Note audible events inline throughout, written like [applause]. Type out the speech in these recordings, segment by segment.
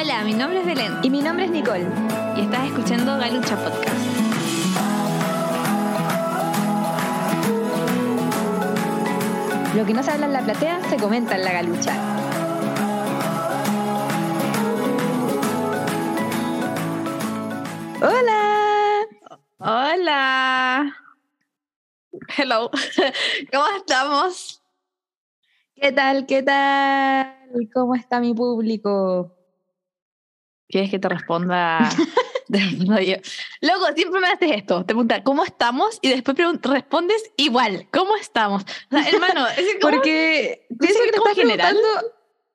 Hola, mi nombre es Belén Y mi nombre es Nicole. y estás escuchando Galucha Podcast. Lo que no se habla en la platea se comenta en la galucha. ¡Hola! Hola. Hello. [laughs] ¿Cómo estamos? ¿Qué tal? ¿Qué tal? ¿Cómo está mi público? ¿Quieres que te responda? [laughs] Respondo yo. Loco, siempre me haces esto. Te preguntan, ¿cómo estamos? Y después respondes igual, ¿cómo estamos? O sea, hermano, es ¿cómo? Porque ¿Tú pienso que te estás general?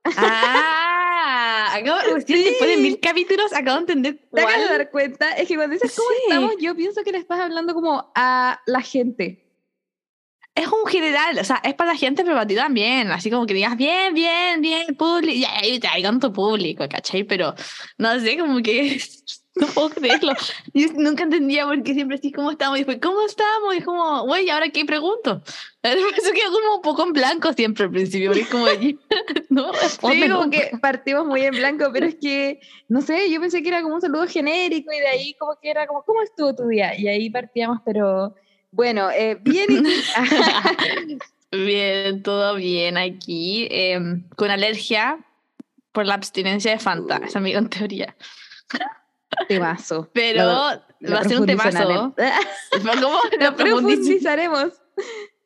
Ah, acabo, [laughs] Sí. después de mil capítulos acabo de entender ¿Te acabas de dar cuenta? Es que cuando dices ¿cómo estamos? Yo pienso que le estás hablando como a la gente. Es un general, o sea, es para la gente, pero para ti también. Así como que digas, bien, bien, bien, público. Ya, ya, ya, hay tanto público, ¿cachai? Pero no sé, como que [laughs] no puedo creerlo. Yo nunca entendía por qué siempre decís, ¿cómo estamos? Y después, ¿cómo estamos? Y es como, güey, ¿ahora qué pregunto? [laughs] Eso quedó como un poco en blanco siempre al principio, porque es como, [laughs] no responde. Sí, como que partimos muy en blanco, pero es que, no sé, yo pensé que era como un saludo genérico y de ahí como que era como, ¿cómo estuvo tu día? Y ahí partíamos, pero bueno, eh, bien. [laughs] Bien, todo bien aquí. em, con alergia por la abstinencia de Fanta. Esa es mi gran teoría. Temazo. Pero Lo- va a ser un temazo. [laughs] ¿Cómo? [laughs] Lo Lo profundizaremos.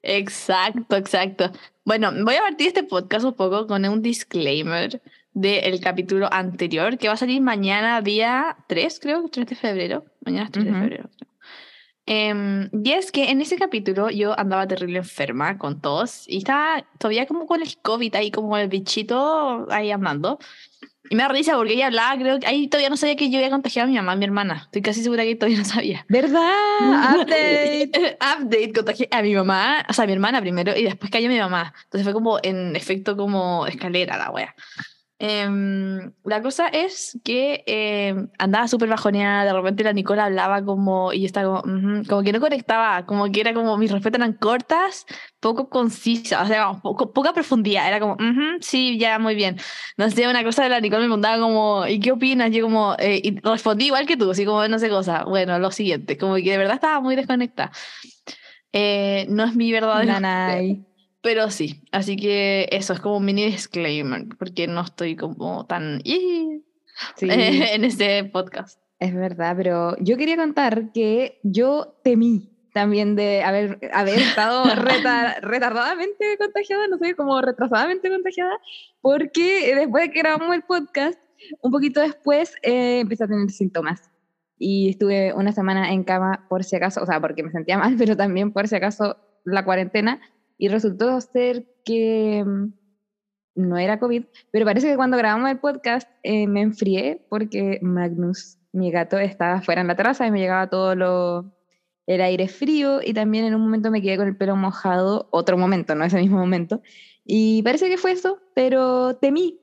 Exacto, exacto. Bueno, voy a partir este podcast un poco con un disclaimer del capítulo anterior que va a salir mañana, día 3, creo, 3 de febrero. Mañana es 3 de febrero. creo. Em, y es que en ese capítulo yo andaba terrible enferma con tos y estaba todavía como con el COVID ahí, como el bichito ahí andando. Y me da risa porque ella hablaba, creo que ahí todavía no sabía que yo había contagiado a mi mamá, a mi hermana. Estoy casi segura que todavía no sabía. ¿Verdad? [laughs] Update. Update, contagié a mi mamá, o sea, a mi hermana primero y después cayó mi mamá. Entonces fue como en efecto como escalera la wea. Em, la cosa es que em, andaba súper bajoneada, de repente la Nicola hablaba como, y estaba como, ujú, como que no conectaba, como que era como, mis respuestas eran cortas, poco concisas, o sea, poco- poca profundidad, era como, "Ujú, sí, ya, muy bien. No sé, una cosa de la Nicola me preguntaba como, ¿y qué opinas? Yo como, eh, y respondí igual que tú, así como, no sé cosa, bueno, lo siguiente, como que de verdad estaba muy desconectada. Eh, no es mi verdadero. Pero sí, así que eso es como un mini disclaimer, porque no estoy como tan [laughs] Sí, en este podcast. es verdad, pero yo quería contar que yo temí también de haber, haber estado [laughs] retar- retardadamente contagiada, no sé, como retrasadamente contagiada, porque después de que grabamos el podcast, un poquito después eh, empecé a tener síntomas. Y estuve una semana en cama por si acaso, o sea, porque me sentía mal, [laughs] pero también por si acaso la cuarentena. Y resultó ser que mm, no era COVID, pero parece que cuando grabamos el podcast eh, me enfrié porque Magnus, mi gato, estaba fuera en la terraza y me llegaba todo lo, el aire frío y también en un momento me quedé con el pelo mojado, otro momento, no ese mismo momento. Y parece que fue eso, pero temí,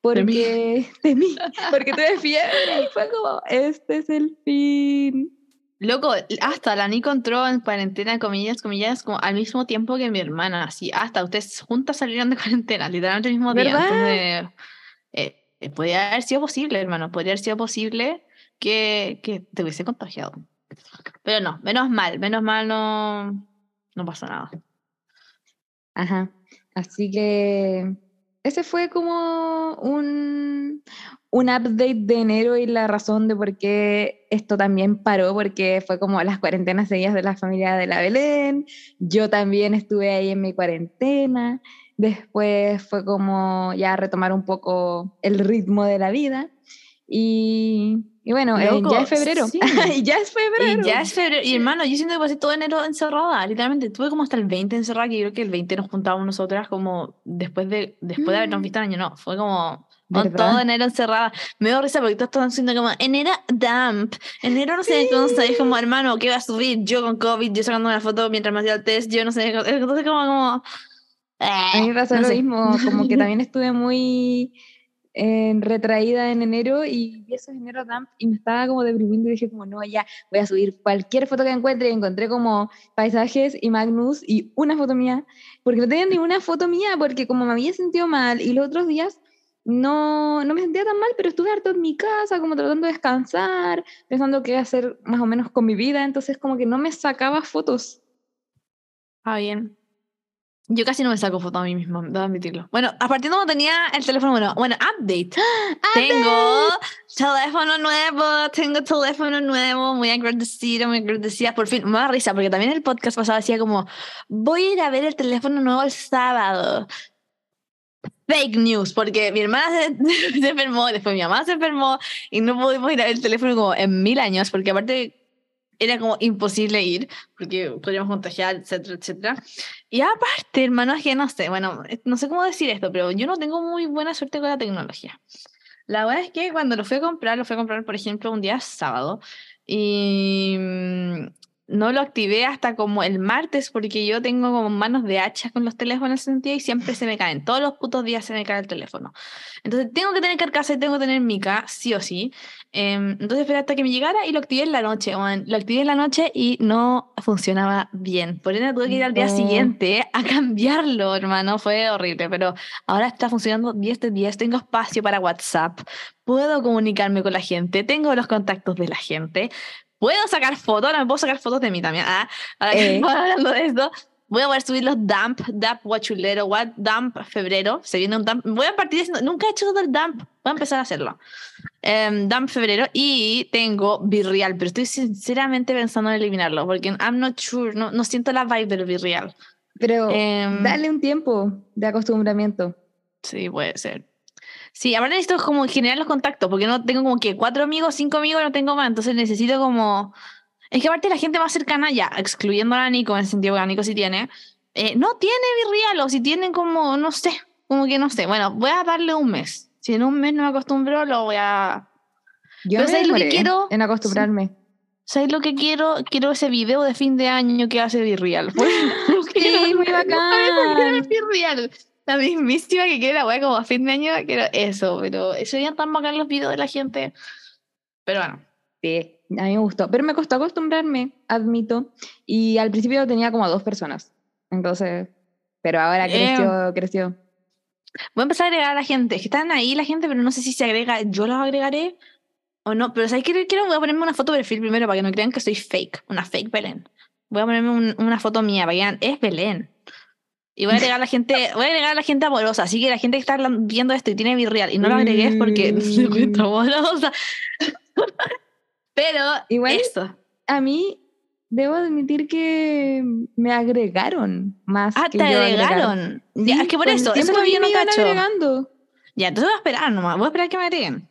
porque temí, [laughs] porque tuve fiebre y fue como, este es el fin. Loco, hasta la Nico entró en cuarentena, comillas, comillas, como al mismo tiempo que mi hermana, así, hasta ustedes juntas salieron de [laughs] cuarentena, literalmente el mismo día. ¿Verdad? Entonces, eh, eh, podría haber sido posible, hermano, podría haber sido posible que, que te hubiese contagiado. Pero no, menos mal, menos mal no, no pasó nada. Ajá. Así que ese fue como un, un update de enero y la razón de por qué esto también paró, porque fue como las cuarentenas seguidas de la familia de la Belén. Yo también estuve ahí en mi cuarentena. Después fue como ya retomar un poco el ritmo de la vida. Y, y bueno, eh, Loco, ya es febrero. sí. [laughs] y ya es febrero. Y ya es febrero. Y hermano, yo siento que pasé todo enero encerrada. Literalmente, tuve como hasta el 20 encerrada, que yo creo que el 20 nos juntábamos nosotras como después de, después de habernos Mm. visto el año. No, fue como con todo enero encerrada. Me dio risa porque todos estaban diciendo como, enero damp. Enero no sé qué cosa. Y es como, hermano, ¿qué va a subir? Yo con COVID, yo sacando una foto mientras me hacía el test, yo no sé. cosa. Entonces como, como A mí me pasó no lo sé. mismo, como que también estuve muy eh, retraída en enero y vi esos enero damp y me estaba como deprimiendo y dije como no, ya voy a subir cualquier foto que encuentre y encontré como paisajes y Magnus y una foto mía, porque no tenía ninguna foto mía porque como me había sentido mal y los otros días no, no me sentía tan mal, pero estuve harto en mi casa, como tratando de descansar, pensando qué hacer más o menos con mi vida, entonces como que no me sacaba fotos. Ah, bien. Yo casi no me saco fotos a mí misma, debo admitirlo. Bueno, a partir de cuando tenía el teléfono, bueno, bueno, update. [gasps] Tengo teléfono nuevo, tengo teléfono nuevo, muy agradecida, muy agradecida. Por fin, me da risa, porque también el podcast pasado decía como, voy a ir a ver el teléfono nuevo el sábado. Fake news, porque mi hermana se, [laughs] se enfermó, después mi mamá se enfermó y no pudimos ir a ver el teléfono como en mil años, porque aparte era como imposible ir porque podríamos contagiar, etcétera, etcétera. Y aparte, hermano, es que no sé, bueno, no sé cómo decir esto, pero yo no tengo muy buena suerte con la tecnología. La verdad es que cuando lo fui a comprar, lo fui a comprar, por ejemplo, un día sábado y no lo activé hasta como el martes porque yo tengo como manos de hacha con los teléfonos en sentido y siempre se me caen. Todos los putos días se me cae el teléfono. Entonces tengo que tener carcasa y tengo que tener mica, sí o sí. Em, entonces esperé hasta que me llegara y lo activé en la noche. lo activé en la noche y no funcionaba bien. Por ende tuve que ir al día siguiente a cambiarlo, hermano. Fue horrible, pero ahora está funcionando 10 de 10. Tengo espacio para WhatsApp. Puedo comunicarme con la gente. Tengo los contactos de la gente puedo sacar fotos, no me puedo sacar fotos de mí también. Ah, ahora que Eh. estamos hablando de esto, voy a poder subir los dump, dump guachulero, what, dump febrero. Se viene un dump. Voy a partir diciendo, nunca he hecho todo el dump. Voy a empezar a hacerlo. Em, dump febrero y tengo Virreal, pero estoy sinceramente pensando en eliminarlo porque I'm not sure, no, no siento la vibe del Virreal. Pero Em, dale un tiempo de acostumbramiento. Sí, puede ser. Sí, ahora necesito como generar los contactos, porque no tengo como que cuatro amigos, cinco amigos, no tengo más, entonces necesito como... Es que aparte la gente más cercana, ya, excluyendo a Nico, en el sentido que la Nico sí tiene, eh, no tiene Virreal, o si tienen como, no sé, como que no sé. Bueno, voy a darle un mes. Si en un mes no me acostumbro, lo voy a... Yo Pero me ¿sabes lo que quiero? en acostumbrarme. ¿Sabes lo que quiero? Quiero ese video de fin de año que hace Virreal. Sí, muy bacán. Virreal. La [laughs] mismísima que quiero la wea como a fin de año, quiero eso, pero serían tan bacán los videos de la gente. Pero bueno. Sí, a mí me gustó. Pero me costó acostumbrarme, admito. Y al principio tenía como a dos personas. Entonces, pero ahora Eh. creció, creció. Voy a empezar a agregar a la gente. Es que están ahí la gente, pero no sé si se agrega. Yo los agregaré o no. Pero ¿sabes qué? Quiero, voy a ponerme una foto de perfil primero para que no crean que soy fake. Una fake Belén. Voy a ponerme un- una foto mía para que vean, es Belén. Y voy a agregar a la [laughs] gente, voy a agregar a la gente amorosa. Así que la gente que está viendo esto y tiene virreal y no lo agregué es porque no [laughs] se encuentra amorosa. Pero Igual- eso. A mí, debo admitir que me agregaron más. Ah, que te yo agregaron. Ya, Sí, es que por eso, eso es tiempo lo a que mí yo no cacho. agregando. Ya, entonces voy a esperar nomás. Voy a esperar que me agreguen.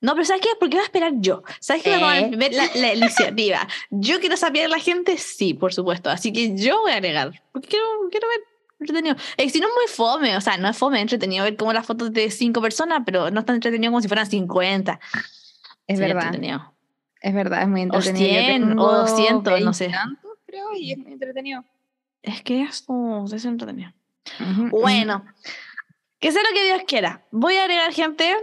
No, pero ¿sabes qué? ¿Por qué voy a esperar yo? ¿Sabes qué? Voy a ¿Eh? ver la, la iniciativa. Yo quiero saber a la gente, sí, por supuesto. Así que yo voy a agregar. Porque quiero, quiero ver entretenido. Es que si no es muy fome, o sea, no es fome, entretenido ver como las fotos de cinco personas, pero no es tan entretenido como si fueran 50. Es Sería verdad, entretenido. es verdad, es muy O entretenido. Yo 100, o tengo 200, no sé. veintitantos, creo, y es muy entretenido. Es que eso es entretenido. Ujú, ujú. Bueno, que sea lo que Dios quiera. Voy a agregar gente,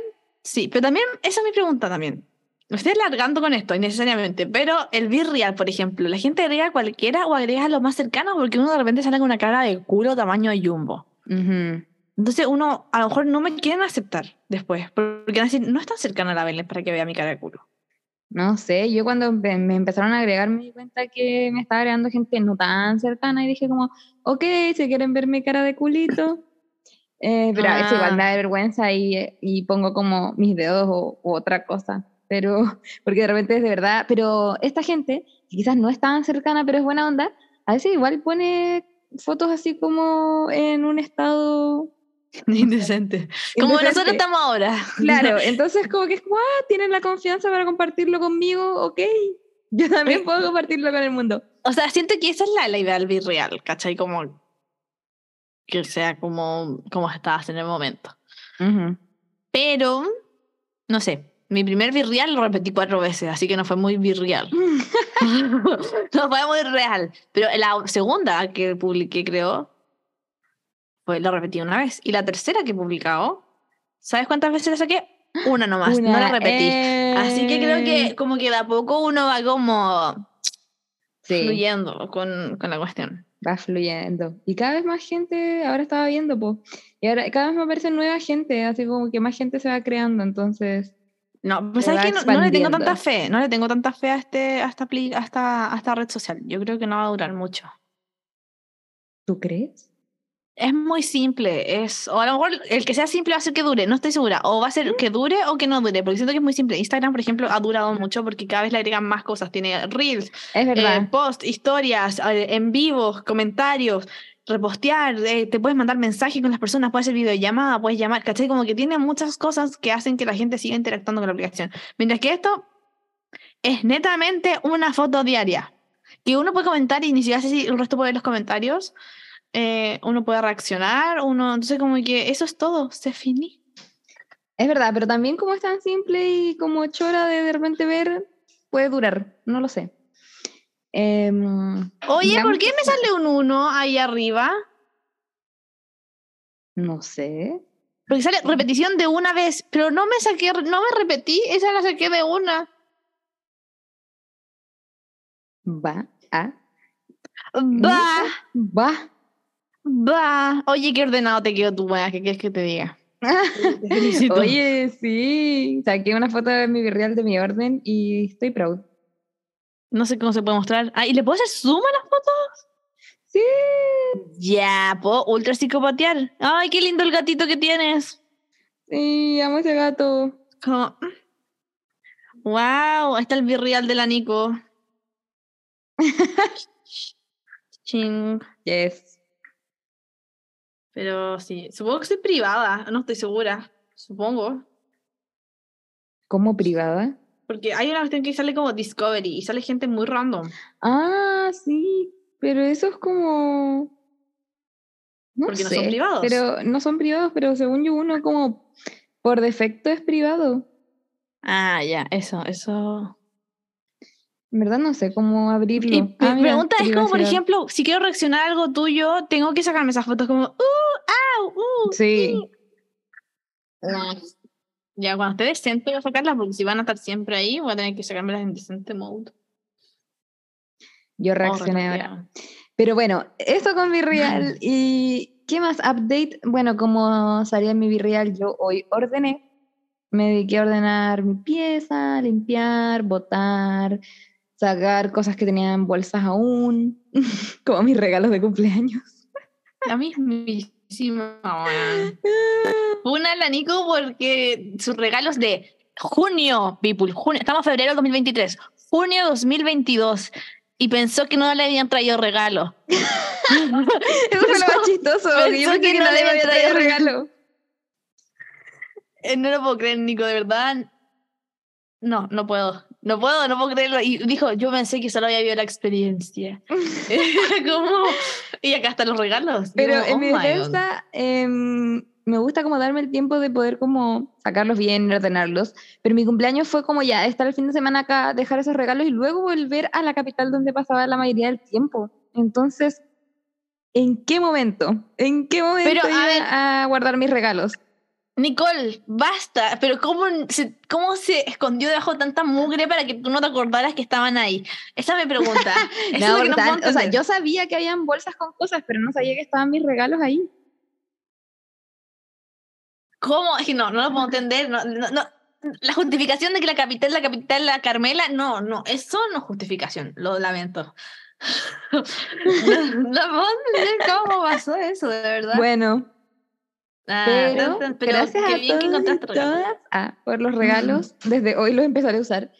sí, pero también, esa es mi pregunta también. Me estoy alargando con esto innecesariamente, pero el Virreal, por ejemplo, ¿la gente agrega cualquiera o agrega a los más cercanos? Porque uno de repente sale con una cara de culo tamaño jumbo. Ujú. Entonces uno, a lo mejor no me quieren aceptar después, porque van a decir, no es tan cercana a la Belén para que vea mi cara de culo. No sé, yo cuando me empezaron a agregar me di cuenta que me estaba agregando gente no tan cercana y dije como, ok, si quieren ver mi cara de culito. Eh, pero a veces igual me da vergüenza y, y pongo como mis dedos o, u otra cosa. Pero, [laughs] porque de repente es de verdad, pero esta gente, que quizás no es tan cercana, pero es buena onda, a veces igual pone fotos así como en un estado... [laughs] Indecente. [laughs] Como nosotros indecente. estamos ahora. Claro, entonces como que es como, ah, tienen la confianza para compartirlo conmigo, ok. Yo también puedo compartirlo con el mundo. O sea, siento que esa es la, la idea del Virreal, ¿cachai? Como que sea como, como estabas en el momento. Pero, no sé, mi primer Virreal lo repetí cuatro veces, así que no fue muy Virreal. [laughs] no fue muy real. Pero la segunda que publiqué, creo, pues lo repetí una vez. Y la tercera que he publicado, ¿sabes cuántas veces la saqué? Una nomás, no la Una, repetí. Así que creo eh, que como que de a poco uno va como Sí, fluyendo con, con la cuestión. Va fluyendo. Y cada vez más gente, ahora estaba viendo, pues, y ahora cada vez me aparece nueva gente, así como que más gente se va creando, entonces... No, pues va que no, no le tengo tanta fe, no le tengo tanta fe a, este, a, esta, a, esta, a esta red social. Yo creo que no va a durar mucho. ¿Tú crees? Es muy simple, es, o a lo mejor el que sea simple va a ser que dure, no estoy segura, o va a ser que dure o que no dure, porque siento que es muy simple. Instagram, por ejemplo, ha durado mucho porque cada vez le agregan más cosas, tiene reels, Es verdad. eh, post, historias, eh, en vivos, comentarios, repostear, eh, te puedes mandar mensajes con las personas, puedes hacer videollamada, puedes llamar, ¿cachai? Como que tiene muchas cosas que hacen que la gente siga interactuando con la aplicación. Mientras que esto es netamente una foto diaria, que uno puede comentar y ni siquiera sé si el resto puede ver los comentarios, eh, uno puede reaccionar, uno, entonces como que eso es todo, se finí. Es verdad, pero también como es tan simple y como chora de de repente ver, puede durar, no lo sé. Em, Oye, ¿por qué me sale un 1 ahí arriba? No sé. Porque sale repetición de una vez, pero no me saqué, no me repetí, esa la saqué de una. Va a. Va, Va. Va. Oye, qué ordenado te quedó tu wea, ¿qué quieres que te diga? [laughs] Oye, sí. Saqué una foto de mi virreal de mi orden y estoy proud. No sé cómo se puede mostrar. Ah, ¿y le puedo hacer zoom a las fotos? Sí. Ya, puedo ultra psicopatear. Ay, qué lindo el gatito que tienes. Sí, amo ese gato. Como... Wow, ahí está el virreal de la Nico. [laughs] Ching. Yes. Pero sí, supongo que soy privada, no estoy segura. Supongo. Como privada. Porque hay una cuestión que sale como Discovery y sale gente muy random. Ah, sí. Pero eso es como. No Porque no sé, son privados. Pero no son privados, pero según yo, uno como por defecto es privado. Ah, ya, eso, eso. En verdad no sé cómo abrirlo. Y mi Ah, mira, pregunta es como, por ejemplo, si quiero reaccionar a algo tuyo, tengo que sacarme esas fotos como, uh, au, uh. Sí. Ya, cuando esté decente voy a sacarlas porque si van a estar siempre ahí, voy a tener que sacármelas en decente mode. Yo reaccioné ahora. Pero bueno, eso con mi real. [laughs] ¿Y qué más? Update. Bueno, como salía en mi Virreal, yo hoy ordené. Me dediqué a ordenar mi pieza, limpiar, botar, sacar cosas que tenía en bolsas aún, [laughs] como mis regalos de cumpleaños. La mismísima. Una la Nico porque sus regalos de junio, people, junio, estamos en febrero del 2023, junio 2022, y pensó que no le habían traído regalo. [laughs] Eso fue lo más chistoso, yo pensé que que no no le le había había traído traído regalo. Eh, No lo puedo creer, Nico, de verdad. No, no puedo. No puedo, no puedo creerlo. Y dijo, yo pensé que solo había vivido la experiencia. [laughs] [laughs] Como, y acá están los regalos. Pero como, en oh mi defensa, em, me gusta como darme el tiempo de poder como sacarlos bien y ordenarlos. Pero mi cumpleaños fue como ya estar el fin de semana acá, dejar esos regalos y luego volver a la capital donde pasaba la mayoría del tiempo. Entonces, ¿en qué momento? ¿En qué momento Pero, a iba ver. a guardar mis regalos? Nicole, basta. Pero ¿cómo se, ¿cómo se escondió debajo de tanta mugre para que tú no te acordaras que estaban ahí? Esa es mi pregunta. [laughs] Es no estaban- o sea, yo sabía que habían bolsas con cosas, pero no sabía que estaban mis regalos ahí. ¿Cómo? Es que no, no lo puedo entender. No, no, no. La justificación de que la capital, la capital, la Carmela, no, no, eso no es justificación, lo lamento. [laughs] no, no puedo entender cómo pasó eso, de verdad. Bueno, pero, tan- pero gracias a bien que todos y todas ah, por los regalos. Desde hoy los empezaré a usar.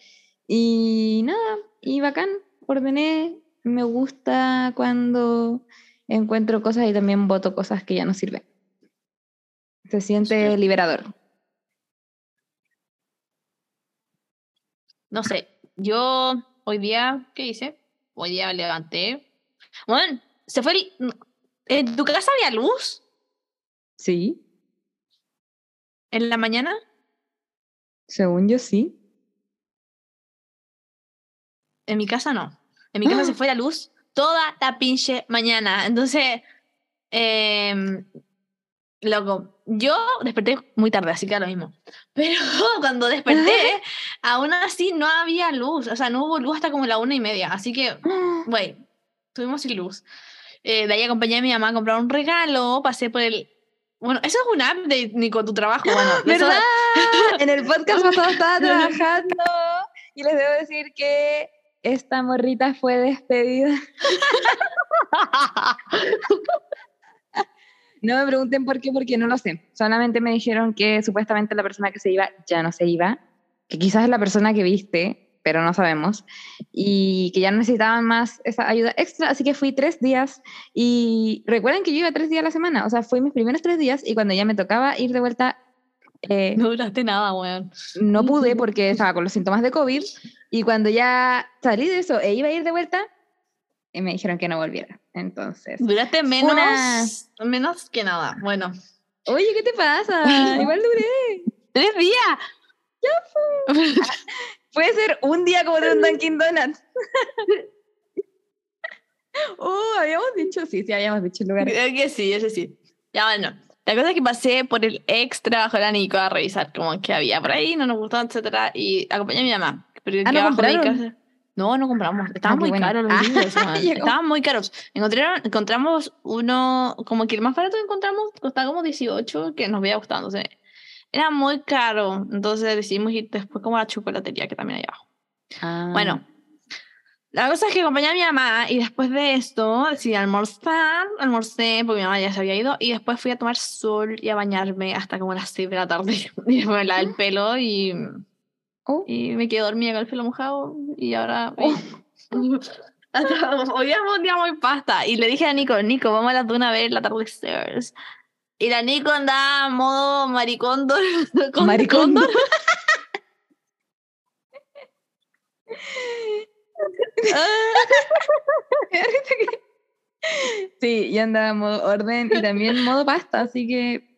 Y nada, y bacán, ordené. Me gusta cuando encuentro cosas y también voto cosas que ya no sirven. Se siente Sí. liberador. No sé, yo hoy día, ¿qué hice? Hoy día me levanté. Bueno, se fue el... ¿En tu casa había luz Sí, en la mañana? según yo sí. En mi casa no. En mi casa se [gasps] fue la luz toda la pinche mañana. Entonces, em, loco, yo desperté muy tarde, así que era lo mismo. Pero [laughs] cuando desperté, [gasps] aún así no había luz. O sea, no hubo luz hasta como la una y media. Así que, [gasps] güey, estuvimos sin luz. Eh, de ahí acompañé a mi mamá a comprar un regalo, pasé por el... Bueno, eso es un update, Nico, tu trabajo. Bueno, [laughs] eso- ¿Verdad? [laughs] en el podcast pasado estaba trabajando y les debo decir que esta morrita fue despedida. [laughs] No me pregunten por qué, porque no lo sé. Solamente me dijeron que supuestamente la persona que se iba ya no se iba, que quizás es la persona que viste, pero no sabemos, y que ya no necesitaban más esa ayuda extra, así que fui tres días y recuerden que yo iba tres días a la semana, o sea, fui mis primeros tres días y cuando ya me tocaba ir de vuelta, eh, No duraste nada, weón. no pude porque estaba con los síntomas de COVID y cuando ya salí de eso e iba a ir de vuelta, eh, me dijeron que no volviera. Entonces, Duraste menos, Una- menos que nada. Bueno, oye, ¿qué te pasa? Igual duré. [laughs] tres días. [laughs] Puede ser un día como de un Dunkin' Donuts. [laughs] oh, habíamos dicho, sí, sí, habíamos dicho el lugar. Creo que sí, ese sí. Ya bueno. La cosa es que pasé por el ex trabajo de la Nico a revisar como que había por ahí, no nos gustó, etcétera, y acompañé a mi mamá. Pero Ah, ¿no casa- No, no compramos. Estaban qué muy bueno. caros los Ah, libros. [laughs] llegó. Estaban muy caros. Encontraron, encontramos uno, como que el más barato que encontramos costaba como 18, que nos había gustado. Era muy caro. Entonces decidimos ir después como a la chocolatería que también hay abajo. Ah. Bueno, la cosa es que acompañé a mi mamá y después de esto decidí almorzar, almorcé porque mi mamá ya se había ido y después fui a tomar sol y a bañarme hasta como las 6 de la tarde [laughs] y me lavé el pelo y, Oh. y me quedé dormida con el pelo mojado y ahora... [laughs] hasta- hoy fue un día muy pasta y le dije a Nico, Nico, vamos a la duna a ver el atardecer. Y la Nico andaba modo maricóndor. [laughs] con- Maricondo. cóndor. [laughs] sí, y andaba modo orden y también modo pasta, así que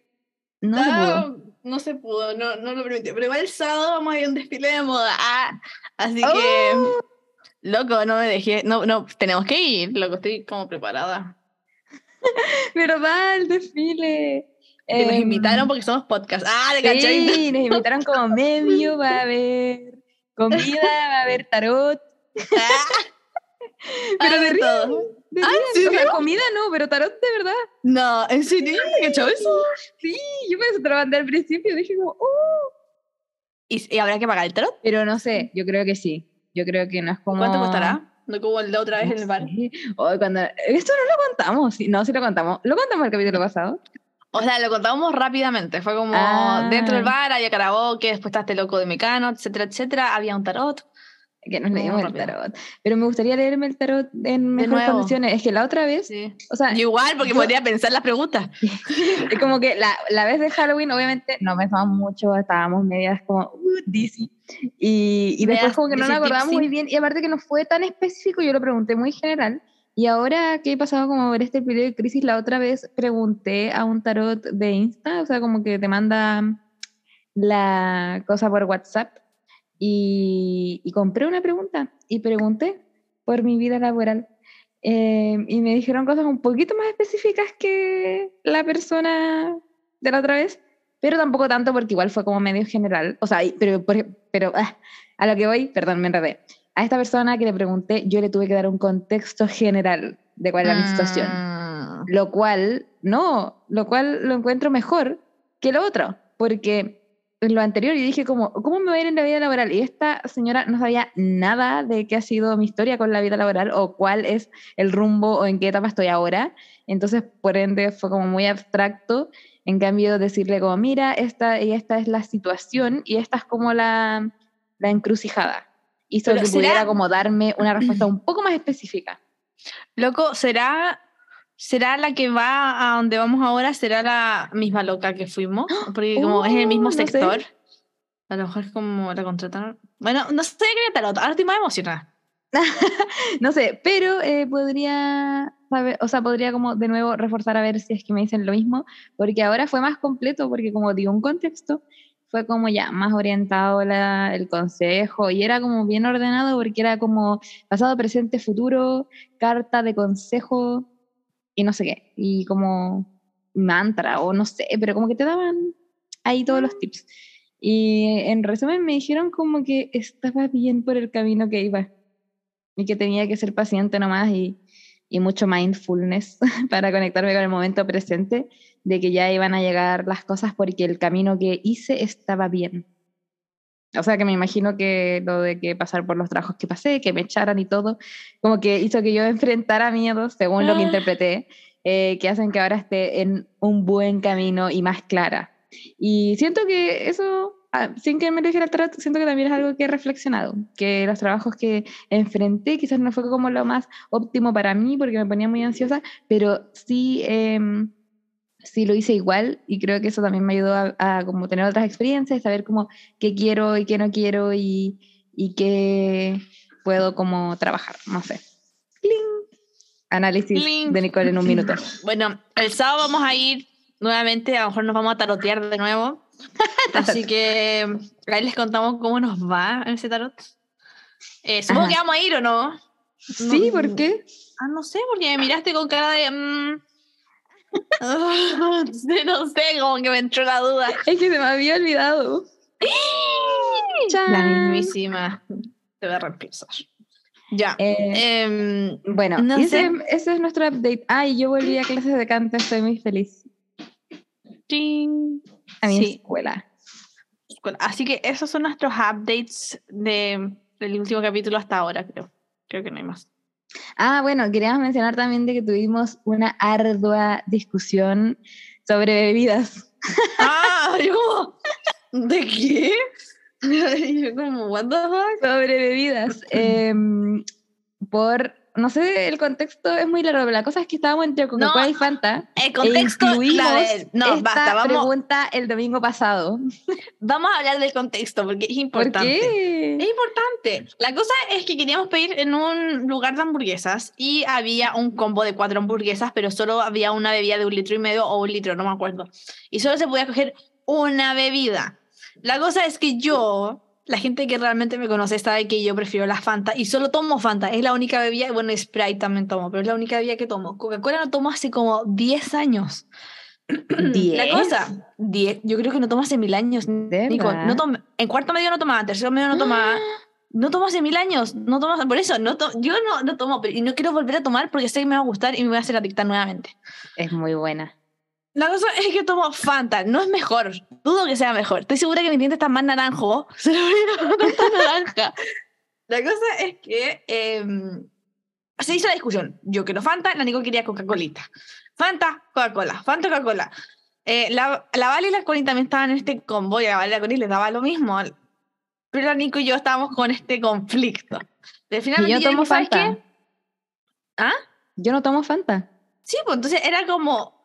no se pudo. Ah, no se pudo, no, no lo permitió. Pero igual el sábado vamos a ir a un desfile de moda. ah, así Oh. que, loco, no me dejé. No, no, tenemos que ir, loco, estoy como preparada. [laughs] ¿Verdad? El desfile. Que nos Em, invitaron porque somos podcast. Ah, de cachai. Sí, nos invitaron como [laughs] medio, va a haber comida, va a haber tarot. [laughs] Pero Ah, de todo. de Ah, río. ¿en O sea, serio? comida no, pero tarot de verdad. No, ¿en serio? ¿Te cachó eso? Sí, yo lo mandé al principio, dije como, oh. ¿Y, y habrá que pagar el tarot? Pero no sé, yo creo que sí. Yo creo que no es como... ¿Cuánto costará? No como de otra vez en el bar. Sí. Oh, cuando... Esto no lo contamos, no, sí lo contamos. ¿Lo contamos el capítulo pasado? O sea, lo contábamos rápidamente. Fue como Ah. dentro del bar, había karaoke, después está este loco de Mecano, etcétera, etcétera. Había un tarot. Que nos No, leímos el tarot. Pero me gustaría leerme el tarot en mejores condiciones. Es que la otra vez, Sí. o sea, igual, porque yo- podría pensar las preguntas. [laughs] Es como que la, la vez de Halloween, obviamente, no pensamos mucho, estábamos medias como uh, dizzy. Y, y después como que no nos acordamos muy bien. Y aparte que no fue tan específico, yo lo pregunté muy general. Y ahora que he pasado como ver este periodo de crisis, la otra vez pregunté a un tarot de Insta, o sea, como que te manda la cosa por WhatsApp. Y, y compré una pregunta y pregunté por mi vida laboral. Eh, y me dijeron cosas un poquito más específicas que la persona de la otra vez, pero tampoco tanto porque igual fue como medio general. O sea, pero, pero ah, a lo que voy, perdón, me enredé. A esta persona que le pregunté, yo le tuve que dar un contexto general de cuál era mi situación. Mm. Lo cual, no, lo cual lo encuentro mejor que lo otro, porque lo anterior yo dije como, ¿cómo me va a ir en la vida laboral? Y esta señora no sabía nada de qué ha sido mi historia con la vida laboral o cuál es el rumbo o en qué etapa estoy ahora. Entonces, por ende, fue como muy abstracto. En cambio, decirle como, mira, esta y esta es la situación y esta es como la, la encrucijada. Hizo Pero que será- pudiera como darme una respuesta un poco más específica. Loco, ¿será, ¿será la que va a donde vamos ahora? ¿Será la misma loca que fuimos? Porque como es el mismo no sé. sector. A lo mejor es como la contrataron. Bueno, no sé qué tarot. Ahora estoy más emocionada. [laughs] No sé, pero eh, podría saber, o sea, podría como de nuevo reforzar a ver si es que me dicen lo mismo, porque ahora fue más completo, porque como dio un contexto, fue como ya más orientado la, el consejo y era como bien ordenado porque era como pasado, presente, futuro, carta de consejo y no sé qué, y como mantra o no sé, pero como que te daban ahí todos los tips. Y en resumen me dijeron como que estaba bien por el camino que iba y que tenía que ser paciente nomás y, y mucho mindfulness [laughs] para conectarme con el momento presente de que ya iban a llegar las cosas porque el camino que hice estaba bien. O sea que me imagino que lo de que pasar por los trabajos que pasé, que me echaran y todo, como que hizo que yo [laughs] enfrentara miedos, según lo que Ah. interpreté, eh, que hacen que ahora esté en un buen camino y más clara. Y siento que eso, ah, sin que me lo dijera el tarot, siento que también es algo que he reflexionado, que los trabajos que enfrenté quizás no fue como lo más óptimo para mí porque me ponía muy ansiosa, pero sí... em, sí lo hice igual y creo que eso también me ayudó a, a como tener otras experiencias, saber como qué quiero y qué no quiero y, y qué puedo como trabajar, no sé. ¡Cling! Análisis ¡Cling! de Nicole en un minuto. [laughs] Bueno, el sábado vamos a ir nuevamente, a lo mejor nos vamos a tarotear de nuevo. [laughs] Así que ahí les contamos cómo nos va en ese tarot. Eh, supongo Ajá. que vamos a ir o no. Sí, ¿por qué? Ah, no sé, porque me miraste con cara de. mm, ah, [laughs] no sé, como que me entró la duda. Es que se me había olvidado. La mismísima. Te voy a reemplazar. Ya. Eh, Em, bueno, no ese, es nuestro update. Ay, yo volví a clases de canto, estoy muy feliz. A mi Sí. escuela. Así que esos son nuestros updates de, del último capítulo hasta ahora, creo. Creo que no hay más. Ah, bueno, queríamos mencionar también de que tuvimos una ardua discusión sobre bebidas. ¡Ah! Yo como, ¿De qué? Yo como, ¿what the fuck? sobre bebidas. em, por, no sé, el contexto es muy largo, pero la cosa es que estábamos entre Coca-Cola No, y Fanta. El contexto, e incluimos no, esta basta, vamos, pregunta el domingo pasado. vamos a hablar del contexto porque es ¿Por importante. Es qué? importante. La cosa es que queríamos pedir en un lugar de hamburguesas y había un combo de cuatro hamburguesas, pero solo había una bebida de un litro y medio o un litro, no me acuerdo. Y solo se podía coger una bebida. La cosa es que yo, la gente que realmente me conoce sabe que yo prefiero la Fanta y solo tomo Fanta. Es la única bebida, bueno, Sprite también tomo, pero es la única bebida que tomo. Coca-Cola no tomo hace como 10 años. [clears throat] La ¿Diez? cosa, 10, yo creo que no tomo hace mil años. ¿De Nico, no tom- en cuarto medio no tomaba, en tercero medio no [gasps] tomaba. No tomo hace mil años, no tomo, por eso, no to- yo no, no tomo, pero- y no quiero volver a tomar porque sé que me va a gustar y me voy a hacer adicta nuevamente. Es muy buena. La cosa es que tomo Fanta, no es mejor, dudo que sea mejor. Estoy segura que mi diente está más naranjo, [laughs] se lo voy a está naranja. La cosa es que em, se hizo la discusión. Yo quiero Fanta, la Nico quería Coca-Colita. Fanta, Coca-Cola, Fanta, Coca-Cola. Eh, la, la Vale y la Connie también estaban en este combo y a la Vale y la Connie les daba lo mismo. Pero la Nico y yo estábamos con este conflicto. Pero Y finalmente yo tomo dije, ¿sabes Fanta. qué? ¿Ah? Yo no tomo Fanta. Sí, pues entonces era como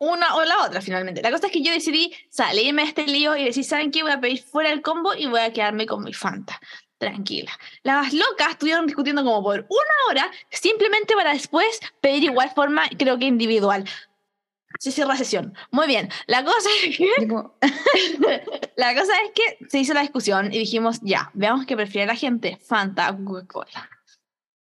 una o la otra finalmente. La cosa es que yo decidí salirme de este lío y decir, ¿saben qué? Voy a pedir fuera el combo y voy a quedarme con mi Fanta. Tranquila. Las locas estuvieron discutiendo como por una hora, simplemente para después pedir igual forma, creo que individual. Se cierra sesión. Muy bien. La cosa es que [laughs] la cosa es que se hizo la discusión y dijimos, ya, veamos qué prefiere la gente, Fanta o Coca-Cola.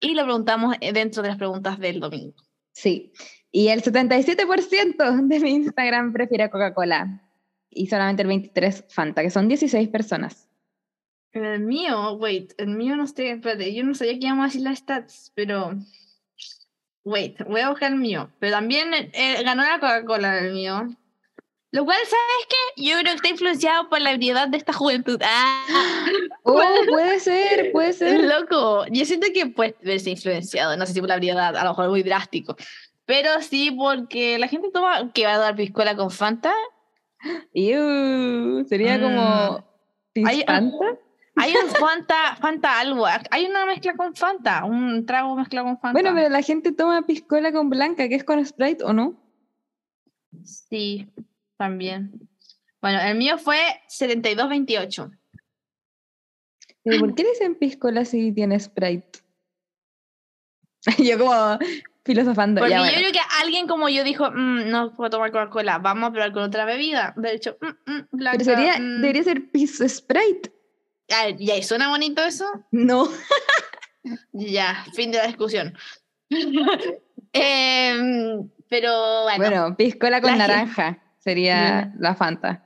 Y lo preguntamos eh, dentro de las preguntas del domingo. Sí. Y el 77% de mi Instagram prefiere Coca-Cola. Y solamente el 23% Fanta, que son 16 personas. El mío, wait, el mío no sé, espérate, yo no sabía que íbamos a decir las stats, pero. Wait, voy a buscar el mío. Pero también eh, ganó la Coca-Cola el mío. Lo cual, ¿sabes qué? Yo creo que está influenciado por la habilidad de esta juventud. ¡Ah! [laughs] Oh, puede ser, puede ser. Loco. Yo siento que puede verse influenciado, no sé si por la habilidad, a lo mejor muy drástico. Pero sí porque la gente toma que va a dar piscola con Fanta. Iu, sería Mm. como. Hay- ¿Fanta? Hay un Fanta, Fanta algo. Hay una mezcla con Fanta, un trago mezclado con Fanta. Bueno, pero la gente toma piscola con blanca, que es con Sprite, ¿o no? Sí, también. Bueno, el mío fue 72-28. Pero ¿Por qué dicen piscola si tiene Sprite? [laughs] yo como filosofando. Porque ya, yo creo que alguien como yo dijo, "Mm, no puedo tomar Coca-Cola, vamos a probar con otra bebida. De hecho, mm, mm, blanca, Pero sería, mm". debería ser pis Sprite. Ah, ¿Ya ¿y suena bonito eso? No. [laughs] Ya, fin de la discusión. [laughs] Em, pero bueno, Bueno, piscola con La naranja sería la Fanta.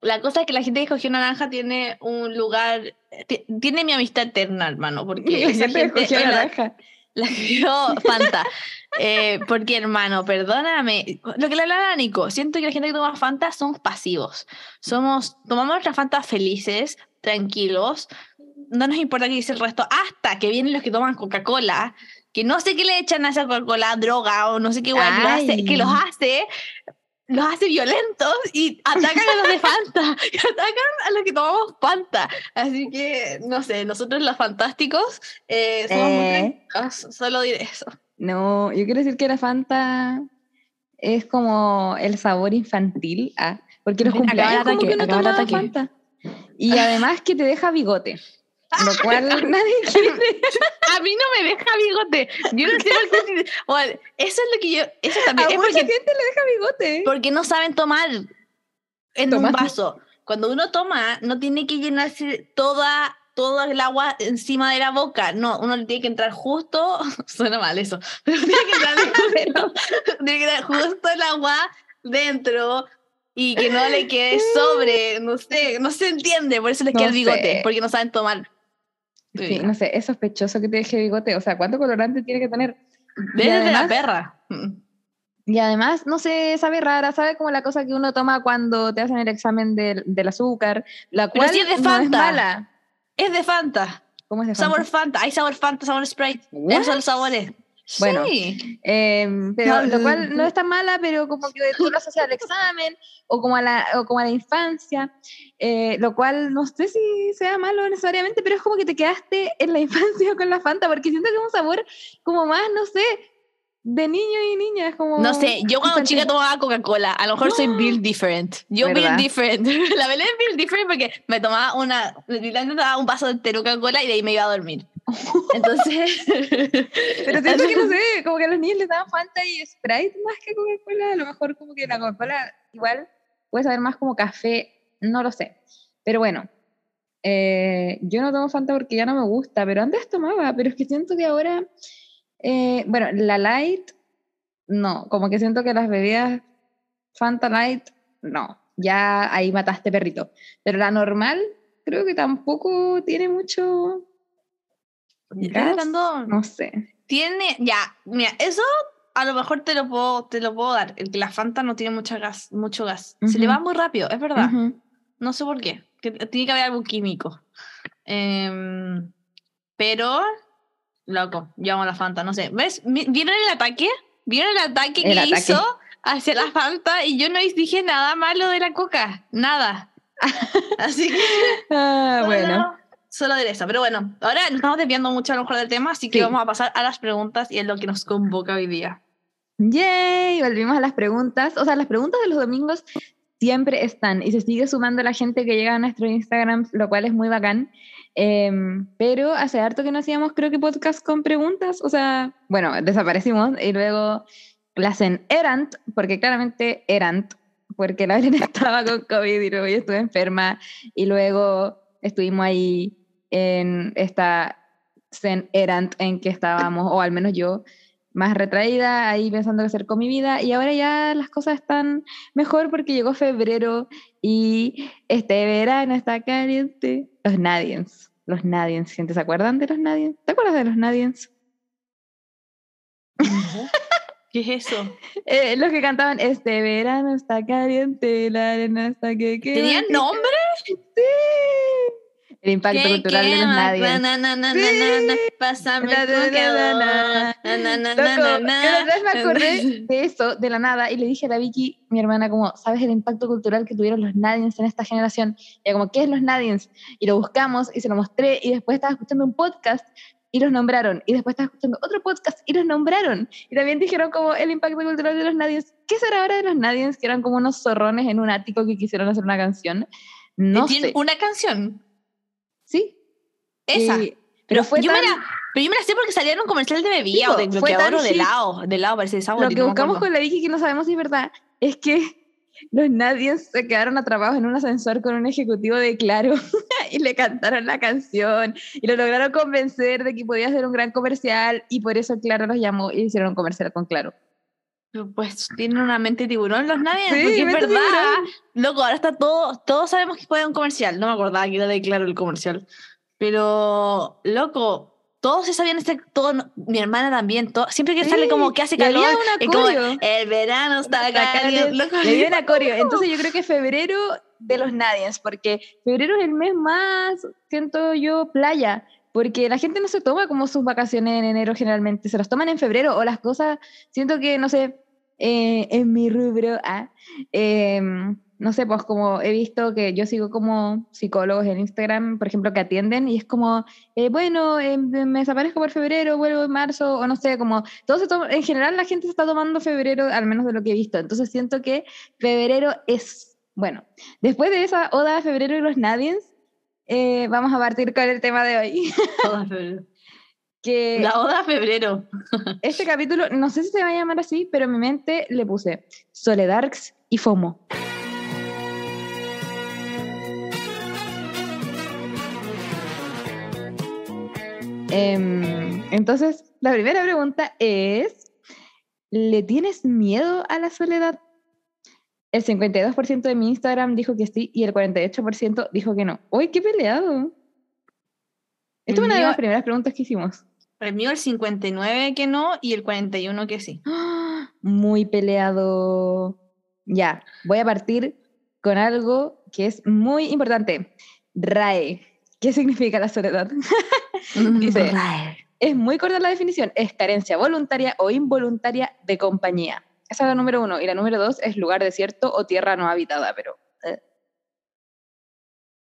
la cosa es que la gente que escogió naranja tiene un lugar, ti- tiene mi amistad eterna, hermano, porque [laughs] La gente escogió naranja. La escribió Fanta. [laughs] Eh, porque, hermano, perdóname. Lo que le hablaba a Nico, siento que la gente que toma Fanta somos pasivos. Somos, tomamos nuestras Fanta felices, tranquilos. No nos importa qué dice el resto, hasta que vienen los que toman Coca-Cola, que no sé qué le echan a esa Coca-Cola, droga o no sé qué, guay, que, que los hace los hace violentos y atacan a los de Fanta, [laughs] y atacan a los que tomamos Fanta. Así que, no sé, nosotros los fantásticos eh, somos muy Eh. tranquilos, solo diré eso. No, yo quiero decir que la Fanta es como el sabor infantil, ah, porque los Acaba el cumpleaños como ataque, que uno acaba el toma ataque. Fanta. Y además que te deja bigote, lo cual [laughs] nadie quiere. A mí no me deja bigote. Yo no sé por qué. Bueno, eso es lo que yo. Eso también. A Es mucha porque, gente le deja bigote. porque no saben tomar en un vaso. Cuando uno toma, no tiene que llenarse toda, todo el agua encima de la boca. No, uno le tiene que entrar justo. [laughs] Suena mal eso. Pero [laughs] tiene que entrar, tiene que entrar justo el agua dentro y que no le quede sobre. No sé, no se entiende. Por eso les No queda el bigote. sé. Porque no saben tomar. Sí, no sé, es sospechoso que te deje bigote. O sea, ¿cuánto colorante tiene que tener? Desde la además- perra. Y además, no sé, sabe rara, sabe como la cosa que uno toma cuando te hacen el examen del, del azúcar, la Pero cual si es de no es Fanta. mala. Es de Fanta. ¿Cómo es de Sabor Fanta? Fanta. Hay sabor Fanta, sabor Sprite. Son los sabores. Bueno. Sí. Em, pero No, lo no, cual no no. es tan mala, pero como que tú lo asocias al examen o como a la, o como a la infancia, eh, lo cual no sé si sea malo necesariamente, pero es como que te quedaste en la [laughs] infancia con la Fanta, porque siento que es un sabor como más, no sé, de niño y niña, es como... No sé, yo cuando chica tomaba Coca-Cola, a lo mejor soy Bill Different. Yo ¿Verdad? Bill Different. [laughs] La Belén es Bill Different porque me tomaba una, literalmente tomaba un vaso de Coca-Cola y de ahí me iba a dormir. [laughs] Entonces, [laughs] Pero siento que no sé, como que a los niños les daban Fanta y Sprite más que Coca-Cola. A lo mejor como que la Coca-Cola igual puede saber más como café, no lo sé. Pero bueno, eh, yo no tomo Fanta porque ya no me gusta, pero antes tomaba, pero es que siento que ahora, eh, bueno, la Light, no, como que siento que las bebidas Fanta Light, no, ya ahí mataste perrito. Pero la normal, creo que tampoco tiene mucho... Tratando- No sé. tiene, ya, mira, eso a lo mejor te lo puedo, te lo puedo dar. El que la Fanta no tiene mucho gas, mucho gas. Se le va muy rápido, es verdad. No sé por qué. Que tiene que haber algo químico. Em, pero, loco, yo amo la Fanta, no sé. ¿Ves? ¿Vieron el ataque? ¿Vieron el ataque El que ataque. hizo hacia la Fanta? Y yo no dije nada malo de la coca. Nada. [laughs] Así que. Ah, bueno. Solo de eso. Pero bueno, ahora nos estamos desviando mucho a lo mejor del tema, así que Sí. vamos a pasar a las preguntas y es lo que nos convoca hoy día. Yay, volvimos a las preguntas. O sea, las preguntas de los domingos siempre están y se sigue sumando la gente que llega a nuestro Instagram, lo cual es muy bacán. Em, pero hace harto que no hacíamos, creo que podcast con preguntas. O sea, bueno, desaparecimos y luego las en Erant, porque claramente Erant, porque la Belén [laughs] estaba con COVID y luego yo estuve enferma y luego estuvimos ahí en esta Zen Erant en que estábamos, o al menos yo, más retraída, ahí pensando qué hacer con mi vida, y ahora ya las cosas están mejor porque llegó febrero y este verano está caliente. Los Nadiens, los Nadiens, ¿se acuerdan de los Nadiens? ¿Te acuerdas de los Nadiens? ¿Qué es eso? [laughs] Eh, los que cantaban Este verano está caliente, la arena está que quema, ¿Tenían que- nombre? Sí. El impacto ¿Qué cultural de los? Nadiens. Na, na, na, Pásame me acordé de eso, de la nada, y le dije a la Vicky, mi hermana, como, ¿sabes el impacto cultural que tuvieron los Nadiens en esta generación? Y ella como, ¿qué es los Nadiens? Y lo buscamos y se lo mostré, y después estaba escuchando un podcast y los nombraron, y después estaba escuchando otro podcast y los nombraron, y también dijeron como el impacto cultural de los Nadiens. ¿Qué será ahora de los Nadiens? Que eran como unos zorrones en un ático que quisieron hacer una canción. No ¿Tienen sé. una canción? Sí. Esa. Y- pero, fue yo tan- me la, pero yo me la sé porque salía en un comercial de bebida Sí, o de bloqueador o de helado. De helado, parece. Lo que buscamos con la Vicky que no sabemos si es verdad es que los Nadiens se quedaron atrapados en un ascensor con un ejecutivo de Claro [laughs] y le cantaron la canción y lo lograron convencer de que podía hacer un gran comercial y por eso Claro los llamó y hicieron un comercial con Claro. Pues tienen una mente tiburón los nadie, Sí, porque es verdad. tiburón. Loco, ahora está todo, todos sabemos que fue un comercial. No me acordaba que era de claro el comercial. Pero, loco, todos se sabían este, todo, mi hermana también, todo, siempre que Sí, sale como que hace y calor, es como, el verano está acá, caliente. loco, Y había un [laughs] acorio. Entonces yo creo que febrero de los nadies, porque febrero es el mes más, siento yo, playa, porque la gente no se toma como sus vacaciones en enero generalmente, se las toman en febrero o las cosas, siento que, no sé, eh, en mi rubro, ah, em, no sé, pues como he visto que yo sigo como psicólogos en Instagram, por ejemplo, que atienden y es como, eh, bueno, eh, me desaparezco por febrero, vuelvo en marzo, o no sé, como, todo en general la gente se está tomando febrero, al menos de lo que he visto, entonces siento que febrero es, bueno, después de esa oda a febrero y los nadies, eh, vamos a partir con el tema de hoy, Toda febrero. Que La oda a febrero. [laughs] este capítulo, no sé si se va a llamar así, pero en mi mente le puse Soledarks y FOMO. Em, entonces, la primera pregunta es, ¿le tienes miedo a la soledad? El 52% de mi Instagram dijo que sí y el 48% dijo que no. ¡Uy, qué peleado! Esta es una de las primeras preguntas que hicimos. El mío el 59 que no y el 41 que sí. Muy peleado. Ya, voy a partir con algo que es muy importante. RAE. ¿Qué significa la soledad? [laughs] Dice- Es muy corta la definición. Es carencia voluntaria o involuntaria de compañía. Esa es la número uno. Y la número dos es lugar desierto o tierra no habitada. Pero eh,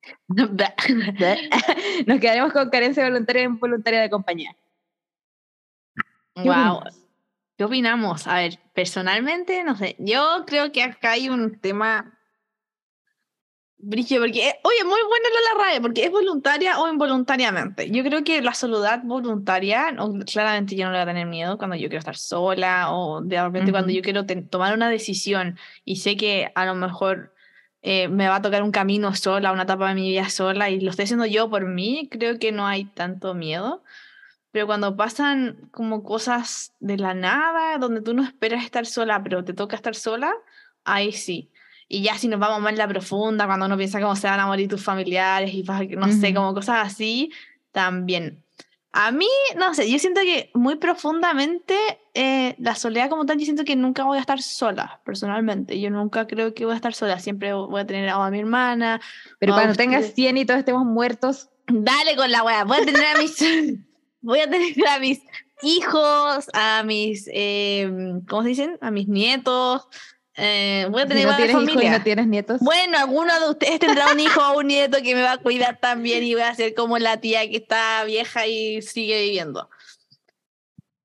[laughs] [laughs] nos quedaremos con carencia voluntaria o involuntaria de compañía. ¿Qué wow. opinas? ¿Qué opinamos? A ver, personalmente, no sé. Yo creo que acá hay un tema. Brillo, porque, eh, oye, muy buena la RAE, porque es voluntaria o involuntariamente. Yo creo que la soledad voluntaria, no, claramente yo no le voy a tener miedo cuando yo quiero estar sola o de repente cuando Ujú. yo quiero tomar una decisión y sé que a lo mejor eh, me va a tocar un camino sola, una etapa de mi vida sola y lo estoy haciendo yo por mí, creo que no hay tanto miedo. Pero cuando pasan como cosas de la nada, donde tú no esperas estar sola, pero te toca estar sola, ahí sí. Y ya si nos vamos más en la profunda, cuando uno piensa cómo se van a morir tus familiares y pasa que- no sé, como cosas así, también. A mí, no sé, yo siento que muy profundamente eh, la soledad como tal, yo siento que nunca voy a estar sola, personalmente. Yo nunca creo que voy a estar sola, siempre voy a tener a mi hermana, Pero cuando tengas ustedes- 100 y todos estemos muertos, Dale con la wea. Voy a tener a mis. [laughs] voy a tener a mis hijos, a mis. eh, ¿Cómo se dicen? A mis nietos. eh, voy a si tener no una tienes hijos y familia. no tienes nietos, Bueno, alguno de ustedes tendrá un hijo o un nieto que me va a cuidar también y voy a ser como la tía que está vieja y sigue viviendo.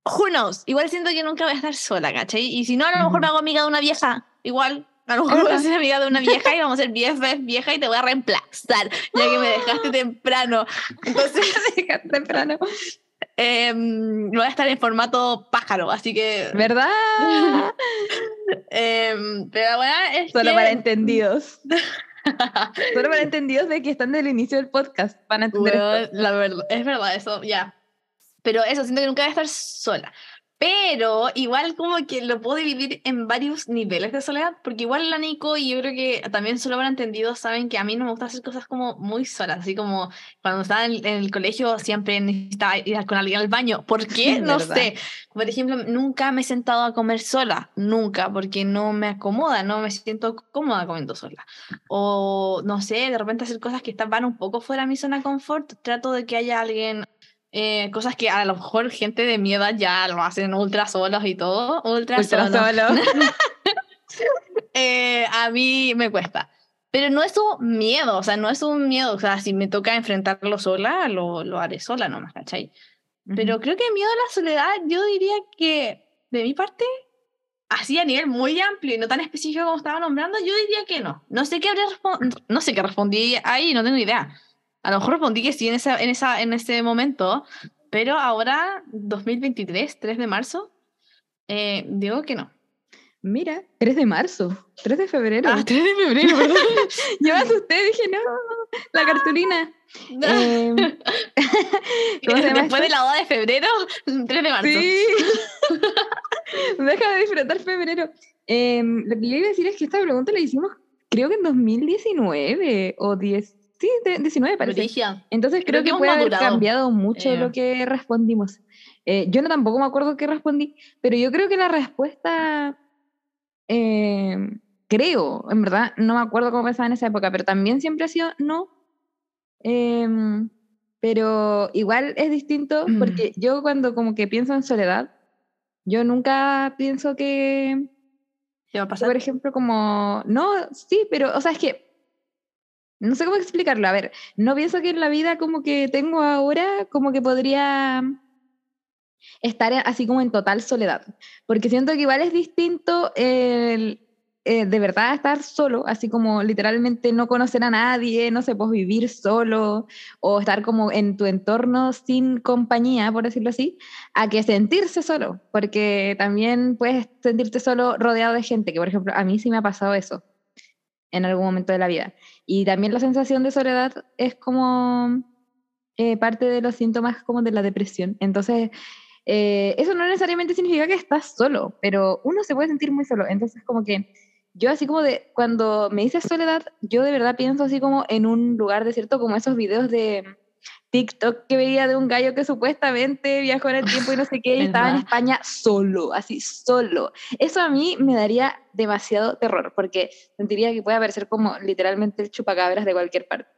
Who knows? Igual siento que nunca voy a estar sola, ¿cachai? Y si no, a lo mejor me hago amiga de una vieja. Igual, a lo mejor voy a ser amiga de una vieja y vamos a ser BFF vieja y te voy a reemplazar, ya que me dejaste [laughs] temprano. Entonces, Deja temprano. Em, voy a estar en formato pájaro, así que... ¿Verdad? [laughs] em, pero bueno, es Solo que- para entendidos. [laughs] Solo para entendidos de que están del inicio del podcast. Van a entender. Weón, la verdad, es verdad, eso, ya. Pero eso, siento que nunca voy a estar sola. Pero igual como que lo puedo dividir en varios niveles de soledad, porque igual la Nico y yo creo que también solo habrán entendido, saben que a mí no me gusta hacer cosas como muy solas, así como cuando estaba en, el colegio siempre necesitaba ir con alguien al baño. ¿Por qué? [laughs] No ¿Verdad? sé. Por ejemplo, nunca me he sentado a comer sola, nunca, porque no me acomoda, no me siento cómoda comiendo sola. O no sé, de repente hacer cosas que van un poco fuera de mi zona de confort, trato de que haya alguien, eh, cosas que a lo mejor gente de mi edad ya lo hacen ultra solos y todo, ultra, Ultra solos. solo. [laughs] Eh, a mí me cuesta. Pero no es un miedo, o sea, no es un miedo, o sea, si me toca enfrentarlo sola, lo, lo haré sola nomás, ¿cachai? Pero creo que miedo a la soledad, yo diría que de mi parte, así a nivel muy amplio y no tan específico como estaba nombrando, yo diría que no. No sé qué habría no sé qué respondí ahí, no tengo idea. A lo mejor respondí que sí en, esa, en, esa, en ese momento, pero ahora, 2023, 3 de marzo, eh, digo que no. Mira, 3 de marzo, 3 de febrero. Ah, 3 de febrero, perdón. [laughs] Yo me asusté, dije, no, la cartulina. Em, [laughs] ¿Cómo se llama Después esto? de la boda de febrero, 3 de marzo. Sí. [laughs] Deja de disfrutar febrero. Em, lo que yo iba a decir es que esta pregunta la hicimos, creo que en 2019 o 10. Sí, de- 19 parece. Entonces creo, Creo que que puede haber madurado. cambiado mucho Eh. lo que respondimos. Eh, yo no tampoco me acuerdo qué respondí, pero yo creo que la respuesta, eh, creo, en verdad, no me acuerdo cómo pensaba en esa época, pero también siempre ha sido no. Em, pero igual es distinto Mm. porque yo cuando como que pienso en soledad, yo nunca pienso que ¿Qué va a pasar? por ejemplo, como, no, sí, pero, o sea, es que, no sé cómo explicarlo. A ver, no pienso que en la vida como que tengo ahora, como que podría estar así como en total soledad. Porque siento que igual es distinto el, eh, de verdad estar solo, así como literalmente no conocer a nadie, no sé, pues vivir solo o estar como en tu entorno sin compañía, por decirlo así, a que sentirse solo, porque también puedes sentirte solo rodeado de gente, que por ejemplo a mí sí me ha pasado eso en algún momento de la vida. Y también la sensación de soledad es como eh, parte de los síntomas como de la depresión. Entonces, eh, eso no necesariamente significa que estás solo, pero uno se puede sentir muy solo. Entonces, como que yo así como de, cuando me dices soledad, yo de verdad pienso así como en un lugar desierto, como esos videos de TikTok que veía de un gallo que supuestamente viajó en el tiempo y no sé qué, y [laughs] estaba en. España solo, así solo. Eso a mí me daría demasiado terror, porque sentiría que puede aparecer como literalmente el chupacabras de cualquier parte.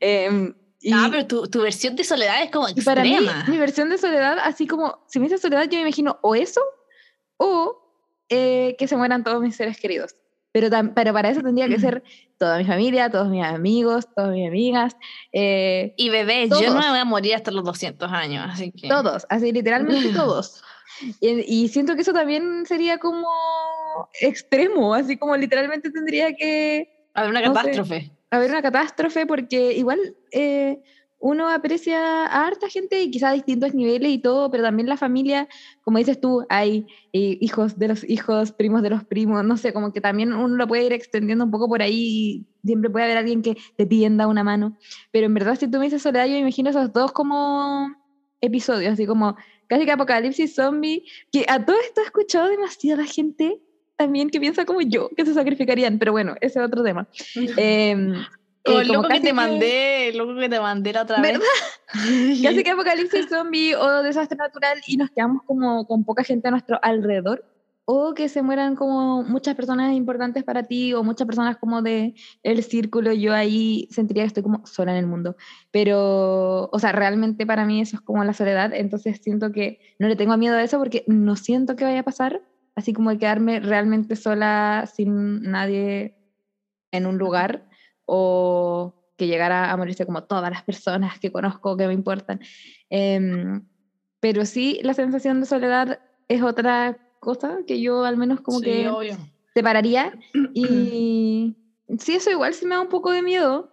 Em, y, Ah, pero tu, tu versión de soledad es como y para mí, extrema. mi versión de soledad, así como, si me dice soledad, yo me imagino o eso, o eh, que se mueran todos mis seres queridos. Pero, pero para eso tendría que ser [clears throat] toda mi familia, todos mis amigos, todas mis amigas, eh, Y bebé, yo no Todos. me voy a morir hasta los 200 años, así que... todos, así literalmente [clears throat] todos. Y, y siento que eso también sería como extremo, así como literalmente tendría que A ver, una No sé. catástrofe. haber una catástrofe porque igual eh, uno aprecia a harta gente y quizá a distintos niveles y todo, pero también la familia, como dices tú, hay eh, hijos de los hijos, primos de los primos, no sé, como que también uno lo puede ir extendiendo un poco por ahí y siempre puede haber alguien que te tienda una mano, pero en verdad si tú me dices soledad, yo me imagino esos dos como episodios, así como casi que apocalipsis zombie, que a todo esto he escuchado demasiada gente también que piensa como yo, que se sacrificarían, pero bueno, ese es otro tema. Em, Como eh, el como loco que te mandé, el loco que te mandé la otra vez. [laughs] Casi [laughs] que apocalipsis zombie o desastre natural y nos quedamos como con poca gente a nuestro alrededor. O que se mueran como muchas personas importantes para ti o muchas personas como de el círculo. Yo ahí sentiría que estoy como sola en el mundo. Pero, o sea, realmente para mí eso es como la soledad. Entonces siento que no le tengo miedo a eso porque no siento que vaya a pasar. Así como de quedarme realmente sola sin nadie en un lugar o que llegara a morirse como todas las personas que conozco que me importan. Em, pero sí, la sensación de soledad es otra cosa que yo al menos como Sí, que obvio. separaría. [clears throat] Y sí, eso igual sí me da un poco de miedo.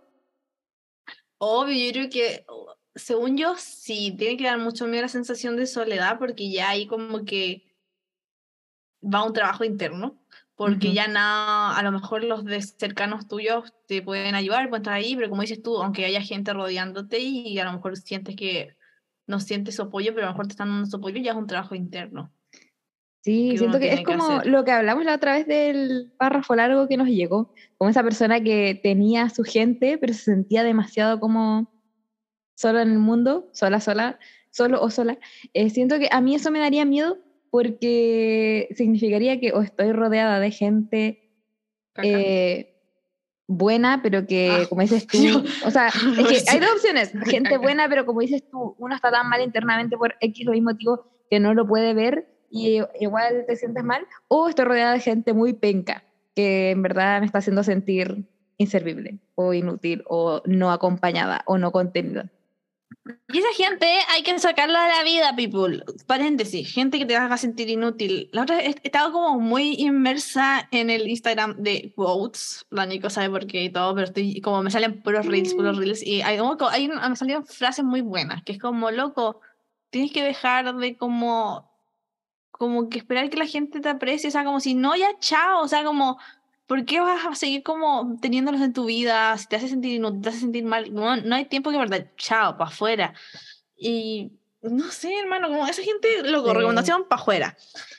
Obvio, yo creo que, uh, según yo, sí, tiene que dar mucho miedo la sensación de soledad porque ya hay como que va un trabajo interno, porque Ujú. ya nada, a lo mejor los de cercanos tuyos te pueden ayudar, pueden estar ahí, pero como dices tú, aunque haya gente rodeándote y a lo mejor sientes que no sientes su apoyo, pero a lo mejor te están dando su apoyo, ya es un trabajo interno. Sí, que siento que es que como lo que hablamos la otra vez del párrafo largo que nos llegó, como esa persona que tenía a su gente, pero se sentía demasiado como solo en el mundo, sola, sola, solo o sola. Eh, siento que a mí eso me daría miedo porque significaría que o estoy rodeada de gente eh, buena, pero que, Ah, como dices tú, [laughs] yo- o sea, es que [laughs] hay dos opciones, [laughs] gente buena, pero como dices tú, uno está tan mal internamente por X o Y motivo que no lo puede ver y igual te sientes mal, o estoy rodeada de gente muy penca, que en verdad me está haciendo sentir inservible o inútil o no acompañada o no contenida. Y esa gente hay que sacarla de la vida, people. Paréntesis, gente que te haga sentir inútil. La otra estado como muy inmersa en el Instagram de quotes. La Nico sabe por qué y todo, pero estoy como me salen puros reels, puros reels. Y hay, como, hay, me salieron frases muy buenas, que es como, loco, tienes que dejar de como, como que esperar que la gente te aprecie. O sea, como si no, ya chao. O sea, como, ¿por qué vas a seguir como teniéndolos en tu vida? Si te hace sentir inútil, te hace sentir mal, no, no hay tiempo que verdad, chao, para afuera. Y no sé, hermano, como esa gente, loco, Sí. recomendación para afuera.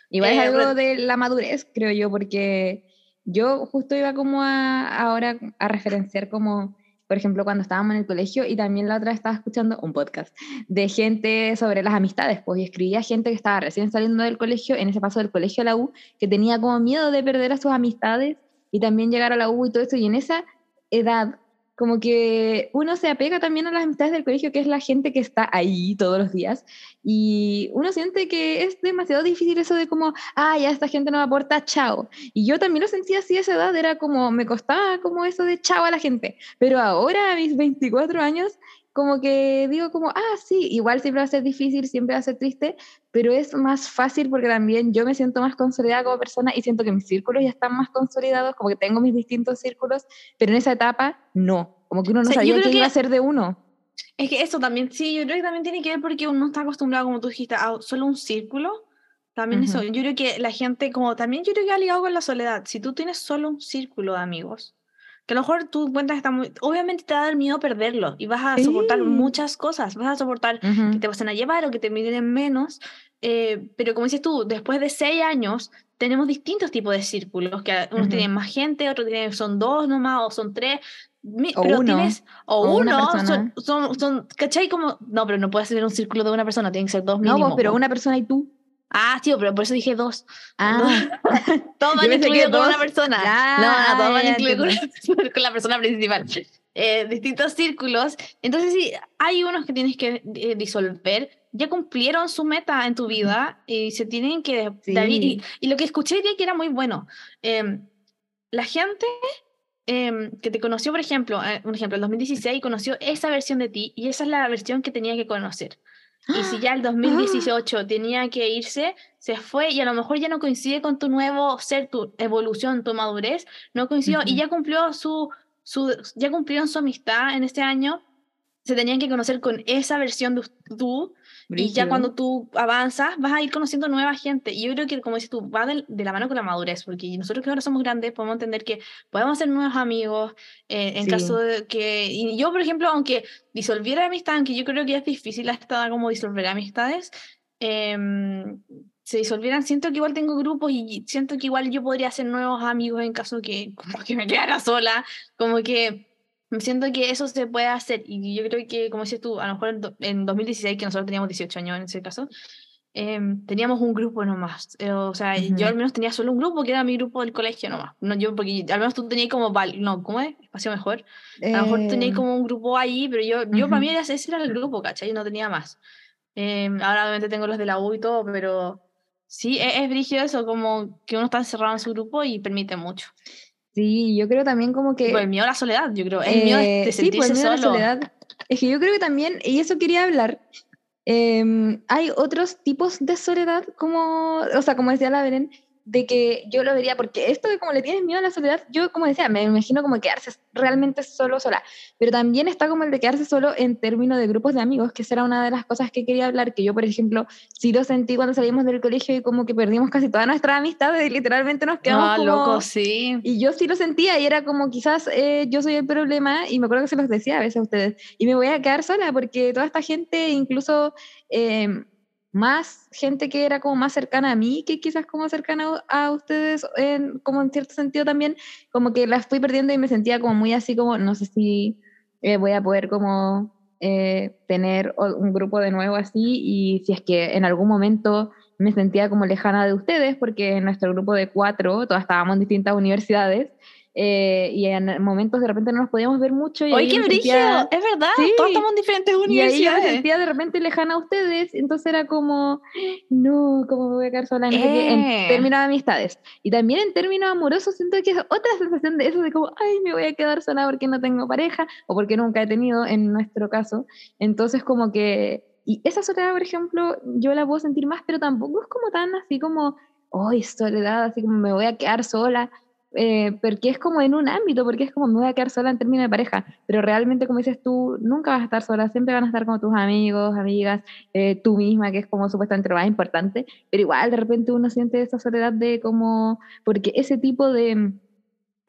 Igual Eh, es algo de la madurez, creo yo, porque yo justo iba como a, ahora a referenciar como por ejemplo, cuando estábamos en el colegio y también la otra estaba escuchando un podcast de gente sobre las amistades, pues y escribía gente que estaba recién saliendo del colegio, en ese paso del colegio a la U, que tenía como miedo de perder a sus amistades y también llegar a la U y todo eso, y en esa edad como que uno se apega también a las amistades del colegio, que es la gente que está ahí todos los días, y uno siente que es demasiado difícil eso de como, ah, ya esta gente no aporta, chao. Y yo también lo sentía así a esa edad, era como, me costaba como eso de chao a la gente, pero ahora a mis 24 años como que digo como, ah, sí, igual siempre va a ser difícil, siempre va a ser triste, pero es más fácil porque también yo me siento más consolidada como persona y siento que mis círculos ya están más consolidados, como que tengo mis distintos círculos, pero en esa etapa no, como que uno no sabía qué iba a ser de uno. Es que eso también, sí, yo creo que también tiene que ver porque uno está acostumbrado, como tú dijiste, a solo un círculo. También eso, yo creo que la gente, como también yo creo que ha ligado con la soledad. Si tú tienes solo un círculo de amigos, que a lo mejor tú cuentas está muy... Obviamente te va a dar miedo perderlo y vas a soportar muchas cosas. Vas a soportar que te pasen a llevar o que te miren menos. Eh, pero como dices tú, después de seis años tenemos distintos tipos de círculos, que unos tienen más gente, otros tienen, son dos nomás o son tres. O pero uno, tienes, o, o uno, son, son, son, ¿cachai? Como, no, pero no puedes ser un círculo de una persona, tienen que ser dos No, mínimo. vos, pero una persona y tú. Ah, tío, pero por eso dije dos. Ah, Todos van incluidos con una persona. Ya, no, no, todos van incluidos con, la [laughs] persona- con la persona principal. Eh, distintos círculos. Entonces, sí, hay unos que tienes que eh, disolver. Ya cumplieron su meta en tu vida y se tienen que... Sí. y, y lo que escuché día que era muy bueno. em, la gente em, que te conoció, por ejemplo, eh, un ejemplo, el 2016 conoció esa versión de ti y esa es la versión que tenía que conocer. Y si ya el [gasps] 2018 tenía que irse, se fue y a lo mejor ya no coincide con tu nuevo ser, tu evolución, tu madurez, no coincidió y ya cumplió su, su, ya cumplieron su amistad en este año, se tenían que conocer con esa versión de us- tú y ya brígido. cuando tú avanzas vas a ir conociendo nueva gente y yo creo que como dices tú, va de, de la mano con la madurez, porque nosotros que ahora somos grandes podemos entender que podemos hacer nuevos amigos eh, en Sí. caso de que, y yo por ejemplo, aunque disolviera amistad, aunque yo creo que es difícil hasta como disolver amistades, em, se disolvieran, siento que igual tengo grupos y siento que igual yo podría hacer nuevos amigos en caso que, [laughs] como que me quedara sola, como que siento que eso se puede hacer y yo creo que, como dices tú, a lo mejor en, do- en 2016, que nosotros teníamos 18 años en ese caso, em, teníamos un grupo nomás, eh, o sea, Ujú. yo al menos tenía solo un grupo que era mi grupo del colegio nomás, no yo, porque al menos tú tenías como, no, ¿cómo es? Espacio mejor. A lo mejor tenías Eh, como un grupo ahí, pero yo, yo para mí era, ese era el grupo, ¿cachai? Yo no tenía más. Em, ahora obviamente tengo los de la U y todo, pero sí, es, es brígido eso, como que uno está encerrado en su grupo y permite mucho. Sí, yo creo también como que... Tipo, el miedo a la soledad, yo creo. El miedo Eh, de sí, pues, sentirse el miedo a la solo. soledad. Es que yo creo que también, y eso quería hablar, em, hay otros tipos de soledad, como, o sea, como decía la Beren, de que yo lo vería, porque esto de como le tienes miedo a la soledad, yo como decía, me imagino como quedarse realmente solo, sola, pero también está como el de quedarse solo en términos de grupos de amigos, que esa era una de las cosas que quería hablar, que yo, por ejemplo, sí lo sentí cuando salimos del colegio y como que perdimos casi toda nuestra amistad, y literalmente nos quedamos Ah, como... loco, sí. Y yo sí lo sentía y era como quizás eh, yo soy el problema y me acuerdo que se los decía a veces a ustedes y me voy a quedar sola porque toda esta gente, incluso eh, más gente que era como más cercana a mí que quizás como cercana a ustedes, en, como en cierto sentido también, como que las fui perdiendo y me sentía como muy así como, no sé si eh, voy a poder como eh, tener un grupo de nuevo así y si es que en algún momento me sentía como lejana de ustedes porque en nuestro grupo de cuatro todas estábamos en distintas universidades eh, y en momentos de repente no nos podíamos ver mucho y Oye, qué sentía- es verdad, Sí. todos estamos en diferentes y ahí yo me universidades. sentía de repente lejana a ustedes, entonces era como, no, ¿cómo me voy a quedar sola? No sé qué, en Eh. términos de amistades. Y también en términos amorosos siento que es otra sensación de eso, de como, ay, me voy a quedar sola porque no tengo pareja, o porque nunca he tenido en nuestro caso. Entonces como que, y esa soledad, por ejemplo, yo la puedo sentir más, pero tampoco es como tan así como, ay, soledad, así como me voy a quedar sola. Eh, porque es como en un ámbito, porque es como me voy a quedar sola en términos de pareja, pero realmente como dices tú, nunca vas a estar sola, siempre van a estar como tus amigos, amigas, eh, tú misma, que es como supuestamente lo más importante, pero igual de repente uno siente esa soledad de como, porque ese tipo de,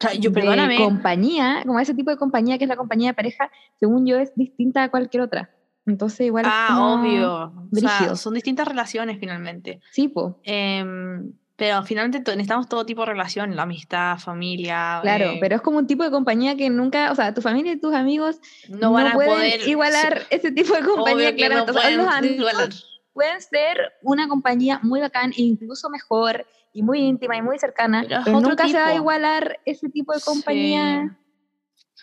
O sea, yo, de perdóname, compañía, como ese tipo de compañía que es la compañía de pareja, según yo es distinta a cualquier otra. Entonces igual es ah, como- obvio. O sea, son distintas relaciones finalmente. Sí, po. Em, Pero finalmente necesitamos todo tipo de relación, la amistad, familia. Claro, eh, pero es como un tipo de compañía que nunca, o sea, tu familia y tus amigos no van a pueden poder igualar ese tipo de compañía, que no pueden los amigos igualar. pueden ser una compañía muy bacán e incluso mejor y muy íntima y muy cercana, Pero pero, nunca se va a tipo. igualar ese tipo de Sí. compañía.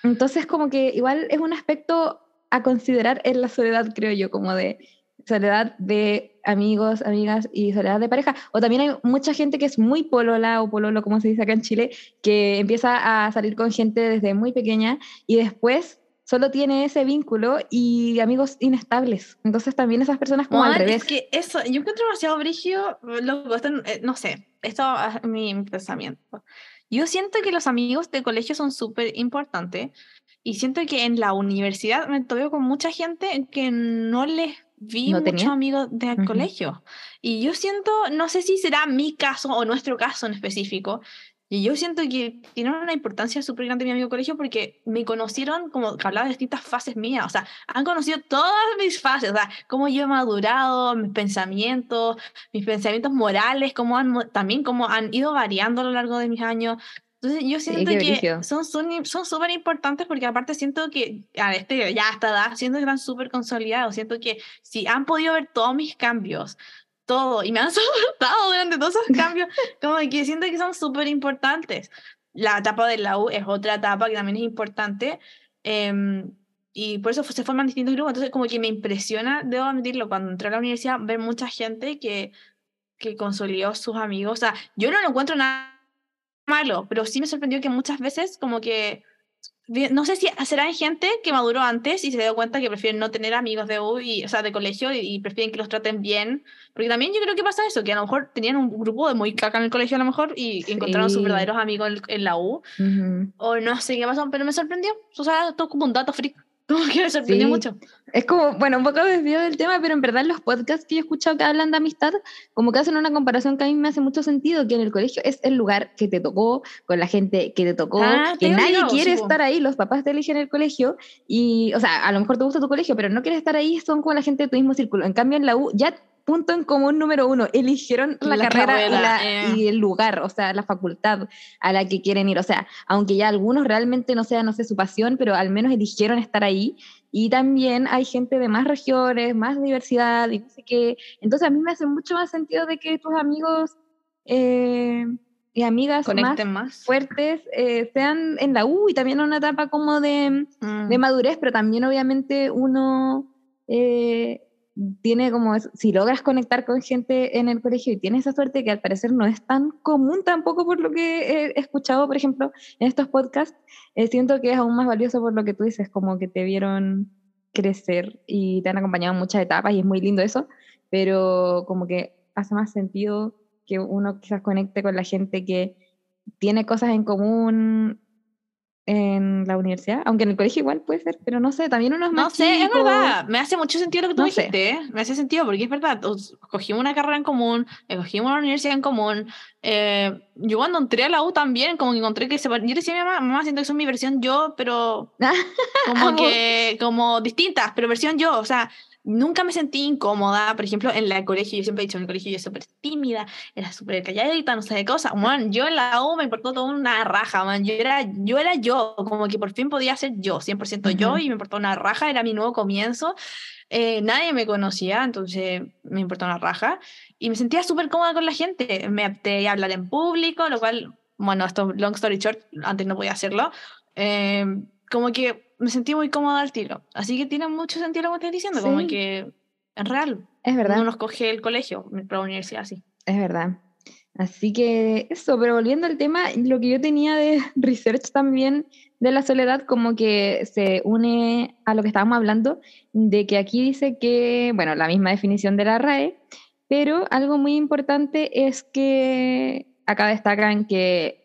Entonces, como que igual es un aspecto a considerar en la soledad, creo yo, como de soledad de amigos, amigas y soledad de pareja. O también hay mucha gente que es muy polola o pololo, como se dice acá en Chile, que empieza a salir con gente desde muy pequeña y después solo tiene ese vínculo y amigos inestables. Entonces también esas personas como al Juan, revés. Es que eso, yo encuentro demasiado brígido, loco, esto, eh, no sé, esto es mi, mi pensamiento. Yo siento que los amigos de colegio son súper importantes y siento que en la universidad me topo con mucha gente que no les vi ¿No muchos tenía? amigos del Ujú. colegio. Y yo siento, no sé si será mi caso o nuestro caso en específico, y yo siento que tiene una importancia súper grande mi amigo colegio porque me conocieron como que hablaba de distintas fases mías, o sea, han conocido todas mis fases, o sea, cómo yo he madurado, mis pensamientos, mis pensamientos morales, cómo han, también cómo han ido variando a lo largo de mis años. Entonces yo siento qué que son son son súper importantes porque aparte siento que a este, ya a esta edad, siento que están súper consolidados, siento que si han podido ver todos mis cambios, todo, y me han [laughs] soportado durante todos esos cambios, [laughs] como que siento que son súper importantes. La etapa de la U es otra etapa que también es importante. em, y por eso se forman distintos grupos. Entonces, como que me impresiona, debo admitirlo, cuando entré a la universidad, ver mucha gente que, que consolidó sus amigos. O sea, yo no lo encuentro nada malo, pero sí me sorprendió que muchas veces, como que. No sé si será gente que maduró antes y se dio cuenta que prefieren no tener amigos de U, y, o sea, de colegio y, y prefieren que los traten bien. Porque también yo creo que pasa eso, que a lo mejor tenían un grupo de muy caca en el colegio a lo mejor y encontraron sus Sí. verdaderos amigos en, en la U. Ujú. O no sé qué pasó, pero me sorprendió. O sea, todo como un dato freak. Como que me sorprendió Sí. mucho. Es como, bueno, un poco desvío del tema, pero en verdad los podcasts que yo he escuchado que hablan de amistad, como que hacen una comparación que a mí me hace mucho sentido, que en el colegio es el lugar que te tocó, con la gente que te tocó, Ah, que nadie quiere sí, estar ahí, los papás te eligen el colegio, y, o sea, a lo mejor te gusta tu colegio, pero no quieres estar ahí, son con la gente de tu mismo círculo. En cambio, en la U, ya punto en común número uno, eligieron la, La carrera, y, carrera, la- eh. y el lugar, o sea, la facultad a la que quieren ir. O sea, aunque ya algunos realmente no sea, no sé, su pasión, pero al menos eligieron estar ahí. Y también hay gente de más regiones, más diversidad y no sé qué. Entonces a mí me hace mucho más sentido de que tus amigos eh, y amigas más más. fuertes eh, sean en la U y también en una etapa como de, Mm. de madurez, pero también obviamente uno eh, tiene como, si logras conectar con gente en el colegio y tienes esa suerte que al parecer no es tan común tampoco por lo que he escuchado, por ejemplo, en estos podcasts, eh, siento que es aún más valioso por lo que tú dices, como que te vieron crecer y te han acompañado en muchas etapas y es muy lindo eso, pero como que hace más sentido que uno quizás conecte con la gente que tiene cosas en común en la universidad, aunque en el colegio igual puede ser, pero no sé, también uno es más No sé, es chico. verdad. Me hace mucho sentido lo que tú No dijiste. ¿eh? Me hace sentido porque es verdad. os- Cogimos una carrera en común, cogimos una universidad en común. eh, yo cuando entré a la U también, como que encontré que se, yo decía a mi mamá, mamá, siento que son mi versión yo, pero [laughs] como que, como distintas, pero versión yo. O sea, nunca me sentí incómoda. Por ejemplo, en el colegio, yo siempre he dicho, en el colegio yo era súper tímida, era súper calladita, no sé qué cosa. Man, yo en la U me importó toda una raja, man. Yo era, yo era yo, como que por fin podía ser yo, 100% yo, Ujú. y me importó una raja, era mi nuevo comienzo. Eh, nadie me conocía, entonces me importó una raja. Y me sentía súper cómoda con la gente. Me adapté a hablar en público, lo cual, bueno, esto, long story short, antes no podía hacerlo. Eh, como que me sentí muy cómoda al tiro. Así que tiene mucho sentido lo que estás diciendo, como Sí. que en real, Es verdad. uno nos coge el colegio, la universidad, sí. Es verdad. Así que eso, pero volviendo al tema, lo que yo tenía de [laughs] research también de la soledad, como que se une a lo que estábamos hablando, de que aquí dice que, bueno, la misma definición de la RAE, pero algo muy importante es que acá destacan que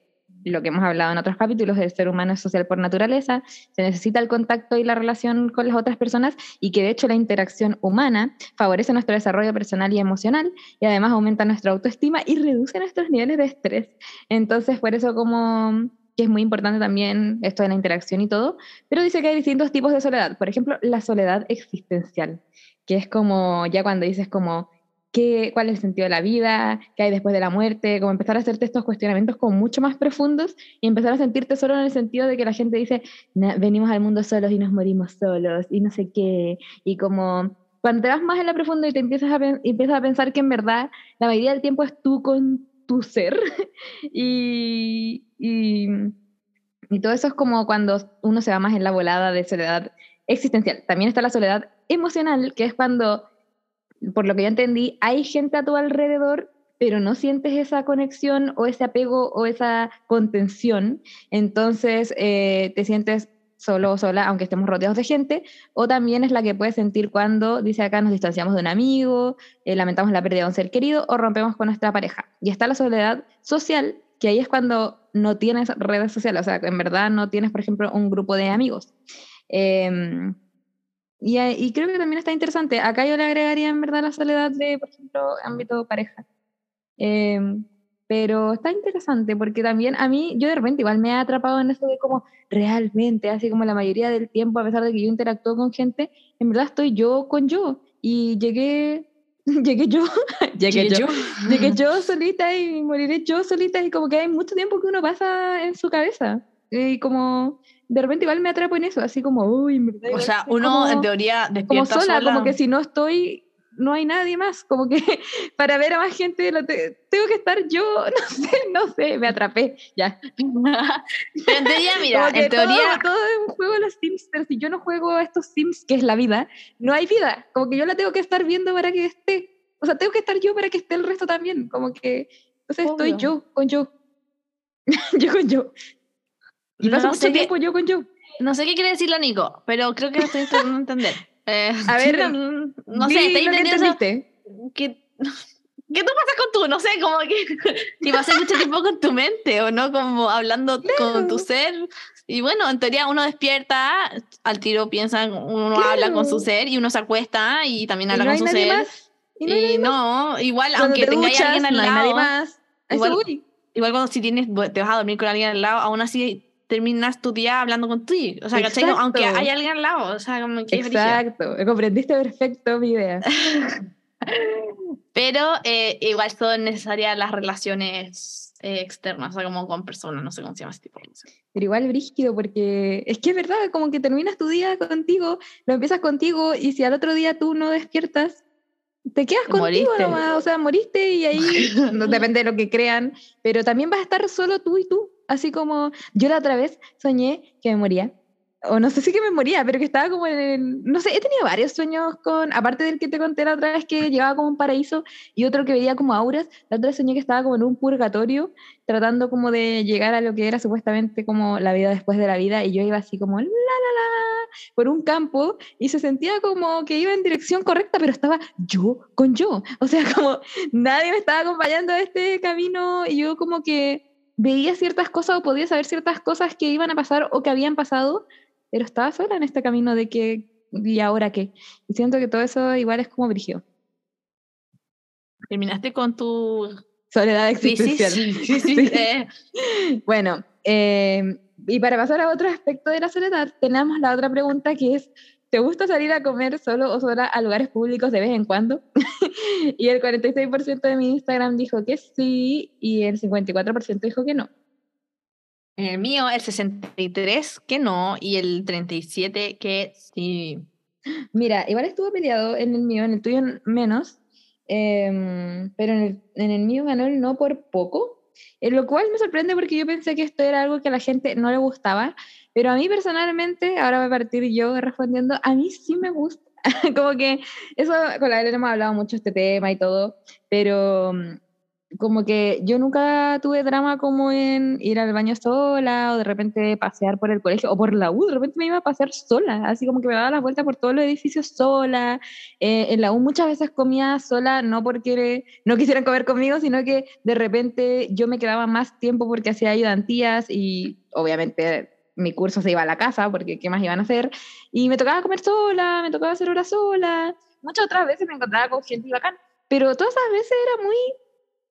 lo que hemos hablado en otros capítulos, el ser humano es social por naturaleza, se necesita el contacto y la relación con las otras personas y que de hecho la interacción humana favorece nuestro desarrollo personal y emocional y además aumenta nuestra autoestima y reduce nuestros niveles de estrés. Entonces, por eso como que es muy importante también esto de la interacción y todo, pero dice que hay distintos tipos de soledad. Por ejemplo, la soledad existencial, que es como ya cuando dices como qué, cuál es el sentido de la vida, qué hay después de la muerte, como empezar a hacerte estos cuestionamientos como mucho más profundos y empezar a sentirte solo en el sentido de que la gente dice, venimos al mundo solos y nos morimos solos y no sé qué, y como cuando te vas más en la profunda y te empiezas a, empiezas a pensar que en verdad la mayoría del tiempo es tú con tu ser [laughs] y, y, y todo eso es como cuando uno se va más en la volada de soledad existencial. También está la soledad emocional, que es cuando por lo que yo entendí, hay gente a tu alrededor, pero no sientes esa conexión o ese apego o esa contención, entonces eh, te sientes solo o sola, aunque estemos rodeados de gente, o también es la que puedes sentir cuando, dice acá, nos distanciamos de un amigo, eh, lamentamos la pérdida de un ser querido o rompemos con nuestra pareja. Y está la soledad social, que ahí es cuando no tienes redes sociales, o sea, en verdad no tienes, por ejemplo, un grupo de amigos. Eh, y, creo que también está interesante. Acá yo le agregaría en verdad la soledad de, por ejemplo, ámbito pareja. Em, pero está interesante porque también a mí, yo de repente igual me he atrapado en eso de como realmente, así como la mayoría del tiempo, a pesar de que yo interactúo con gente, en verdad estoy yo con yo. Y llegué, [laughs] llegué yo, [laughs] llegué, yo, [laughs] llegué yo solita y moriré yo solita y como que hay mucho tiempo que uno pasa en su cabeza. Y como de repente igual me atrapo en eso, así como, uy, en verdad. O sea, uno en teoría despierta como sola, como que si no estoy, no hay nadie más, como que [laughs] para ver a más gente tengo que estar yo, [laughs] no sé, no sé, me atrapé, ya. en teoría, [laughs] mira, en teoría... Todo, es un juego de los Sims, pero si yo no juego a estos Sims, que es la vida, no hay vida, como que yo la tengo que estar viendo para que esté, o sea, tengo que estar yo para que esté el resto también, como que, entonces estoy yo, con yo. yo con yo. Y no, mucho tiempo yo con yo. No sé qué quiere decir la Nico, pero creo que lo estoy intentando entender. [laughs] Eh, a ver, no, no sé, ¿está entendiendo que, que [laughs] ¿Qué tú pasas con tú? No sé, como que, [laughs] que pasas mucho tiempo con tu mente, ¿o no? Como hablando con tu ser. Y bueno, en teoría uno despierta, al tiro piensa, uno habla con su ser y uno se acuesta y también habla con su ser. Y, no, igual, aunque tengáis alguien al lado. Nadie más. Igual, igual, cuando si tienes, te vas a dormir con alguien al lado, aún así terminas tu día hablando con. O sea, ¿cachai? Aunque hay alguien al lado. O sea, como que Exacto. Comprendiste perfecto mi idea. [laughs] Pero eh, igual son necesarias las relaciones eh, externas, o sea, como con personas, no sé cómo se llama ese tipo de Pero igual brígido, porque es que es verdad, como que terminas tu día contigo, lo empiezas contigo, y si al otro día tú no despiertas, te quedas contigo nomás, o sea, moriste y ahí, [laughs] no, depende de lo que crean, pero también vas a estar solo tú y tú. Así como yo la otra vez soñé que me moría. O no sé si que me moría, pero que estaba como en el, No sé, he tenido varios sueños con. Aparte del que te conté la otra vez que llegaba como un paraíso y otro que veía como auras, la otra vez soñé que estaba como en un purgatorio, tratando como de llegar a lo que era supuestamente como la vida después de la vida. Y yo iba así como la la la por un campo y se sentía como que iba en dirección correcta, pero estaba yo con yo. O sea, como nadie me estaba acompañando a este camino y yo como que veía ciertas cosas o podía saber ciertas cosas que iban a pasar o que habían pasado, pero estaba sola en este camino de que, ¿y ahora qué? Y siento que todo eso igual es como brigio. Terminaste con tu soledad existencial. Sí, sí, [laughs] bueno, eh, y para pasar a otro aspecto de la soledad, tenemos la otra pregunta que es, ¿Te gusta salir a comer solo o sola a lugares públicos de vez en cuando? [laughs] y el 46% de mi Instagram dijo que sí y el 54% dijo que no. En el mío, el 63 que no y el 37 que sí. Mira, igual estuvo peleado en el mío, en el tuyo menos, em, pero en el, en el mío ganó el no por poco, en lo cual me sorprende porque yo pensé que esto era algo que a la gente no le gustaba, pero a mí personalmente, ahora voy a partir yo respondiendo, a mí sí me gusta. [laughs] como que eso, con la Elena hemos hablado mucho este tema y todo, pero mm, como que yo nunca tuve drama como en ir al baño sola o de repente pasear por el colegio o por la U, de repente me iba a pasear sola, así como que me daba la vuelta por todos los edificios sola. Eh, en la U muchas veces comía sola, no porque no quisieran comer conmigo, sino que de repente yo me quedaba más tiempo porque hacía ayudantías y obviamente mi curso se iba a la casa, porque ¿qué más iban a hacer? Y me tocaba comer sola, me tocaba hacer horas sola. Muchas otras veces me encontraba con gente bacán, pero todas esas veces era muy...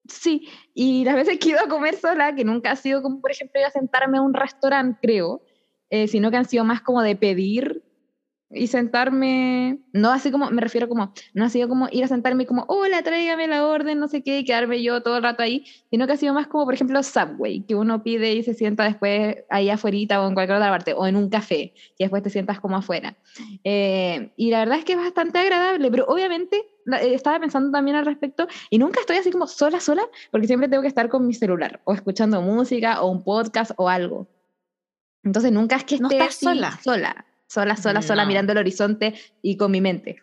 Sí, y las veces que iba a comer sola, que nunca ha sido como, por ejemplo, ir a sentarme a un restaurante, creo, eh, sino que han sido más como de pedir y sentarme, no así como, me refiero como, no ha sido como ir a sentarme como, hola, tráigame la orden, no sé qué, y quedarme yo todo el rato ahí, sino que ha sido más como, por ejemplo, Subway, que uno pide y se sienta después ahí afuera o en cualquier otra parte, o en un café, y después te sientas como afuera. Eh, y la verdad es que es bastante agradable, pero obviamente eh, estaba pensando también al respecto, y nunca estoy así como sola, sola, porque siempre tengo que estar con mi celular, o escuchando música, o un podcast, o algo. Entonces nunca es que esté no estás sola. sola sola, sola, sola, mirando el horizonte y con mi mente.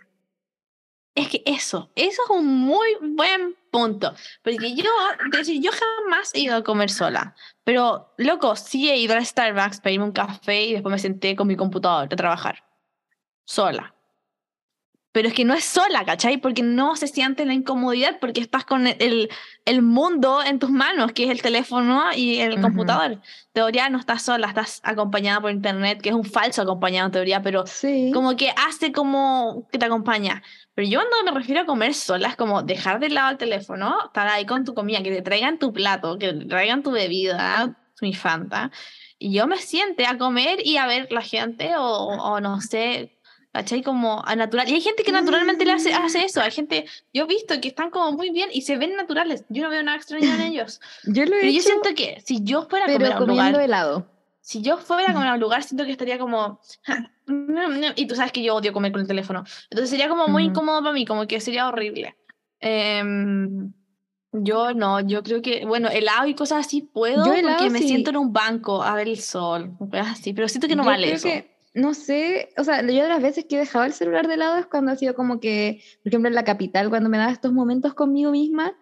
Es que eso, eso es un muy buen punto. Porque yo, decir, yo jamás he ido a comer sola. Pero, loco, sí he ido a Starbucks, pedirme un café y después me senté con mi computador a trabajar. Sola pero es que no es sola, ¿cachai? Porque no se siente la incomodidad porque estás con el, el mundo en tus manos, que es el teléfono y el computador. Teoría no estás sola, estás acompañada por internet, que es un falso acompañado en teoría, pero como que hace como que te acompaña. Pero yo cuando me refiero a comer sola es como dejar de lado el teléfono, estar ahí con tu comida, que te traigan tu plato, que te traigan tu bebida, mi fanta, y yo me siente a comer y a ver la gente o, o no sé, ¿cachai? Como a natural. Y hay gente que naturalmente le hace, hace eso. Hay gente, yo he visto que están como muy bien y se ven naturales. Yo no veo nada extraño en [laughs] ellos. yo lo he Pero yo siento que si yo fuera a comer a un lugar. helado. Si yo fuera a comer a un lugar, siento que estaría como. y tú sabes que yo odio comer con el teléfono. Entonces sería como muy incómodo para mí, como que sería horrible. Em, yo no, yo creo que, bueno, helado y cosas así puedo porque me siento en un banco a ver el sol, así, pero siento que no vale eso no sé, o sea, yo de las veces que he dejado el celular de lado es cuando ha sido como que, por ejemplo, en la capital, cuando me daba estos momentos conmigo misma,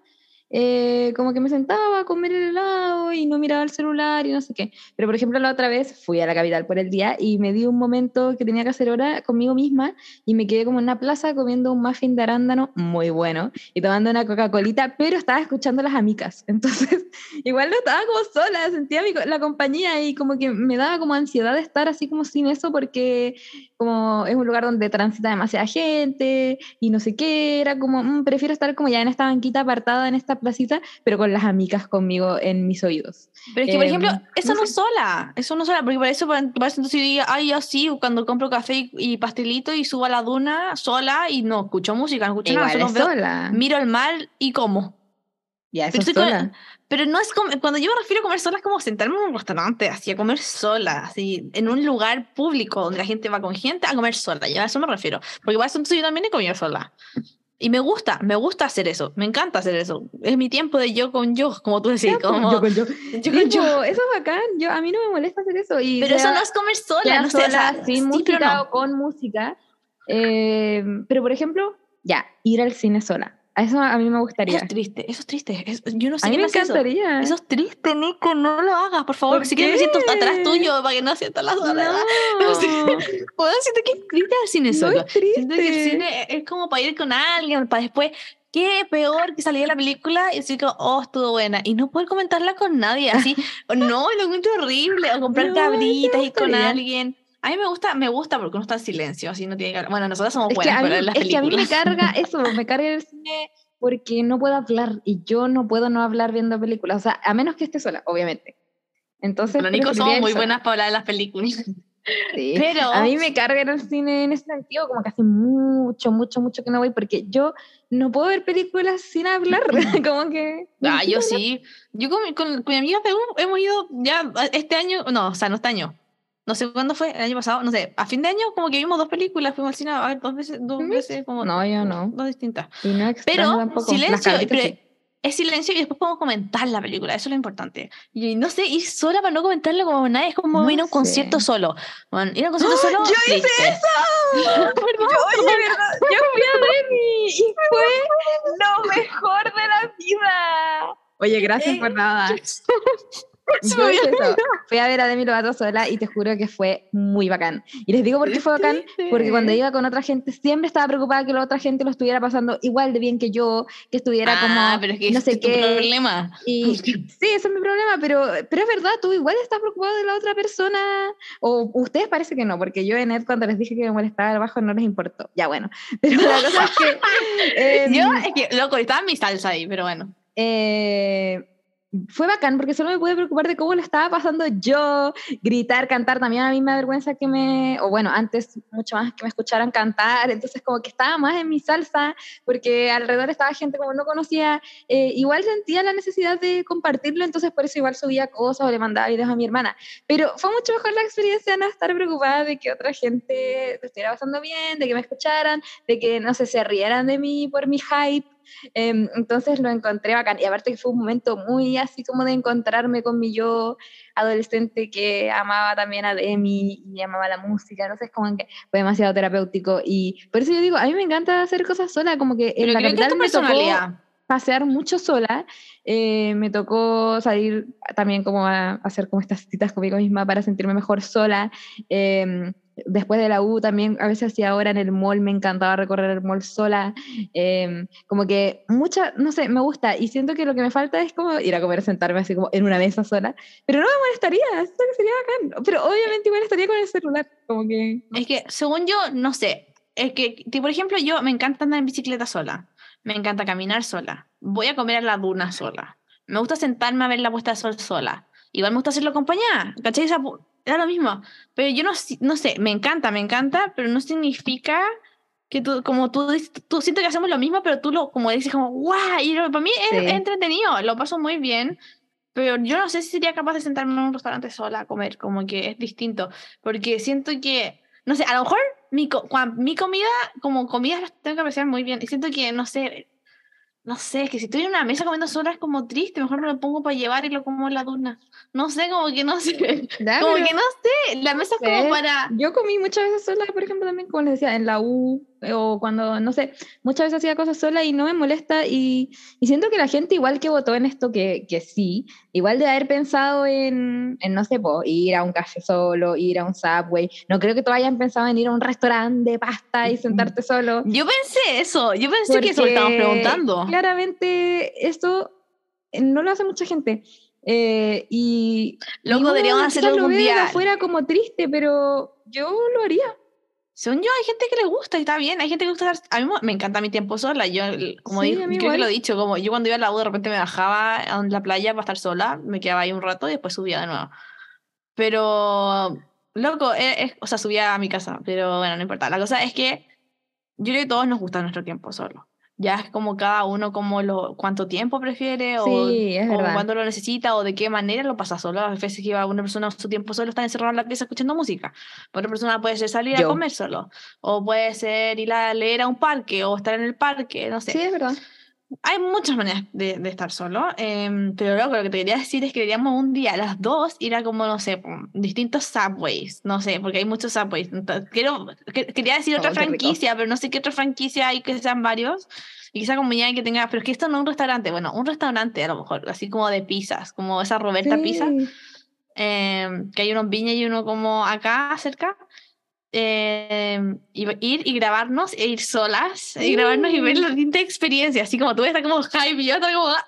eh, como que me sentaba a comer el helado y no miraba el celular y no sé qué. Pero por ejemplo la otra vez fui a la capital por el día y me di un momento que tenía que hacer hora conmigo misma y me quedé como en una plaza comiendo un muffin de arándano muy bueno y tomando una Coca-Colita, pero estaba escuchando las amigas. [laughs] Entonces igual no estaba como sola, sentía la compañía y como que me daba como ansiedad de estar así como sin eso porque como es un lugar donde transita demasiada gente y no sé qué, era como, mm, prefiero estar como ya en esta banquita apartada en esta placita, pero con las amigas conmigo en mis oídos. Pero es que, por ejemplo, em, eso no, es sola, eso no es sola, porque por eso, por entonces diga, ay, yo sí, cuando compro café y, pastelito y subo a la duna sola y no escucho música, no escucho nada, solo sola. miro el mar y como. Ya, eso pero, sola. pero no es como, cuando yo me refiero a comer sola es como sentarme en un restaurante, así a comer sola, así en un lugar público donde la gente va con gente a comer sola, ya a eso me refiero. Porque por eso yo también he comido sola. Y me gusta, me gusta hacer eso, me encanta hacer eso. Es mi tiempo de yo con yo, como tú decís. Como, yo con yo. [laughs] yo, con yo. Eso es bacán, yo, a mí no me molesta hacer eso. Y pero eso no es comer sola, no sola, sé, sin música o con música. Eh, pero por ejemplo, ya, ir al cine sola. Eso a mí me gustaría. Eso es triste, eso es triste. yo no sé a mí me encantaría. Eso. eso. es triste, Nico, no lo hagas, por favor. si quieres me siento atrás tuyo para que no sientas la soledad. No. [laughs] siento que es triste el cine solo. Es triste. Siento que el cine es como para ir con alguien, para después qué peor que salir de la película y decir que, oh, estuvo buena. Y no poder comentarla con nadie, así, [laughs] no, lo encuentro horrible, o comprar cabritas y con alguien. A mí me gusta, me gusta porque uno está en silencio, así no tiene que... Bueno, nosotros somos buenas para las películas. Es que a mí me carga [laughs] eso, me carga el cine porque no puedo hablar y yo no puedo no hablar viendo películas, o sea, a menos que esté sola, obviamente. Entonces, Pero Nico somos muy buenas para hablar de las películas. Sí, [laughs] pero a mí me carga el cine en ese sentido, como que hace mucho, mucho, mucho que no voy, porque yo no puedo ver películas sin hablar, [laughs] como que... Ah, yo sí. Yo con, con, con mi amiga hemos ido ya este año, no, o sea, no este año, no sé cuándo fue, el año pasado, no sé, a fin de año como que vimos dos películas, fuimos al cine a ver dos veces, dos veces como... No, yo no. Dos distintas. Y no pero silencio, pero es silencio y después podemos comentar la película, eso es lo importante. Y no sé, ir sola para no comentarlo como nadie, es como ir a un concierto solo. Bueno, ir a un concierto ¡Oh, solo... ¡Yo hice eso! [laughs] yo, verdad, [laughs] yo fui a Demi y fue lo mejor de la vida. Oye, gracias por nada. [laughs] Yo eso. Fui a ver a Demi Lovato sola y te juro que fue muy bacán. Y les digo por qué fue bacán, porque cuando iba con otra gente siempre estaba preocupada que la otra gente lo estuviera pasando igual de bien que yo, que estuviera ah, como pero es que no sé es qué. problema. Y, [laughs] sí, ese es mi problema, pero, pero es verdad, tú igual estás preocupado de la otra persona. O ustedes parece que no, porque yo en Ed cuando les dije que me molestaba el bajo no les importó. Ya bueno, [laughs] pero la cosa es que... [laughs] yo, em, es que, loco, estaba en mi salsa ahí, pero bueno. Eh, fue bacán porque solo me pude preocupar de cómo lo estaba pasando yo, gritar, cantar, también a mí me da vergüenza que me, o bueno, antes mucho más que me escucharan cantar, entonces como que estaba más en mi salsa porque alrededor estaba gente como no conocía, eh, igual sentía la necesidad de compartirlo, entonces por eso igual subía cosas o le mandaba videos a mi hermana, pero fue mucho mejor la experiencia no estar preocupada de que otra gente estuviera pasando bien, de que me escucharan, de que no sé, se rieran de mí por mi hype, entonces lo encontré bacán. Y aparte que fue un momento muy así como de encontrarme con mi yo adolescente que amaba también a Demi y amaba la música. No sé, es como que fue demasiado terapéutico. Y por eso yo digo, a mí me encanta hacer cosas sola, como que en la capital me tocó pasear mucho sola. Eh, me tocó salir también como a hacer como estas citas conmigo misma para sentirme mejor sola. Eh, después de la U también a veces hacía ahora en el mall, me encantaba recorrer el mall sola, em, como que mucha, no sé, me gusta y siento que lo que me falta es como ir a comer, sentarme así como en una mesa sola, pero no me molestaría, siento que sería bacán, pero obviamente igual estaría con el celular, como que... Es que según yo, no sé, es que, por ejemplo, yo me encanta andar en bicicleta sola, me encanta caminar sola, voy a comer a la duna sola, me gusta sentarme a ver la puesta de sol sola, igual me gusta hacerlo acompañada, ¿cachai? era lo mismo. Pero yo no, no sé, me encanta, me encanta, pero no significa que tú, como tú, tú siento que hacemos lo mismo, pero tú lo, como dices, como, guau, y para mí es, entretenido, lo paso muy bien, pero yo no sé si sería capaz de sentarme en un restaurante sola a comer, como que es distinto, porque siento que, no sé, a lo mejor mi, mi comida, como comida, tengo que apreciar muy bien, y siento que, no sé, no sé, es que si estoy en una mesa comiendo sola es como triste, mejor me lo pongo para llevar y lo como en la duna. No sé, como que no sé. como que no sé, la mesa es como para... Yo comí muchas veces sola, por ejemplo, también, como les decía, en la U, o cuando, no sé, muchas veces hacía cosas sola y no me molesta y, y siento que la gente igual que votó en esto, que, que sí, igual de haber pensado en, en no sé, ir a un café solo, ir a un subway, no creo que todos hayan pensado en ir a un restaurante de pasta y sentarte solo. Yo pensé eso, yo pensé que eso lo estábamos preguntando. Claramente esto eh, no lo hace mucha gente. Eh, y luego deberíamos hacerlo algún día. afuera como triste, pero yo lo haría. Según yo, hay gente que le gusta y está bien. Hay gente que gusta. A mí me encanta mi tiempo sola. Yo, como sí, creo que lo he dicho, como yo cuando iba a la U, de repente me bajaba a la playa para estar sola, me quedaba ahí un rato y después subía de nuevo. Pero, loco, es, o sea, subía a mi casa, pero bueno, no importa. La cosa es que yo creo que todos nos gusta nuestro tiempo solo ya es como cada uno como lo, cuánto tiempo prefiere o, cuándo lo necesita o de qué manera lo pasa solo. A veces que una persona su tiempo solo está encerrada en la pieza escuchando música. Otra persona puede ser salir a comer solo o puede ser ir a leer a un parque o estar en el parque, no sé. Sí, es verdad. Hay muchas maneras de, de estar solo, eh, pero luego lo que te quería decir es que queríamos un día las dos ir a como, no sé, distintos subways, no sé, porque hay muchos subways. quiero, quería decir otra franquicia, pero no sé qué otra franquicia hay que sean varios. Y quizá comunidad que tenga, pero es que esto no es un restaurante, bueno, un restaurante a lo mejor, así como de pizzas, como esa Roberta Pizza, eh, que hay uno en Viña y uno como acá cerca eh, ir y grabarnos e ir solas y grabarnos y ver la distintas experiencia así como tú estás como hype y yo estaba como ¡ah!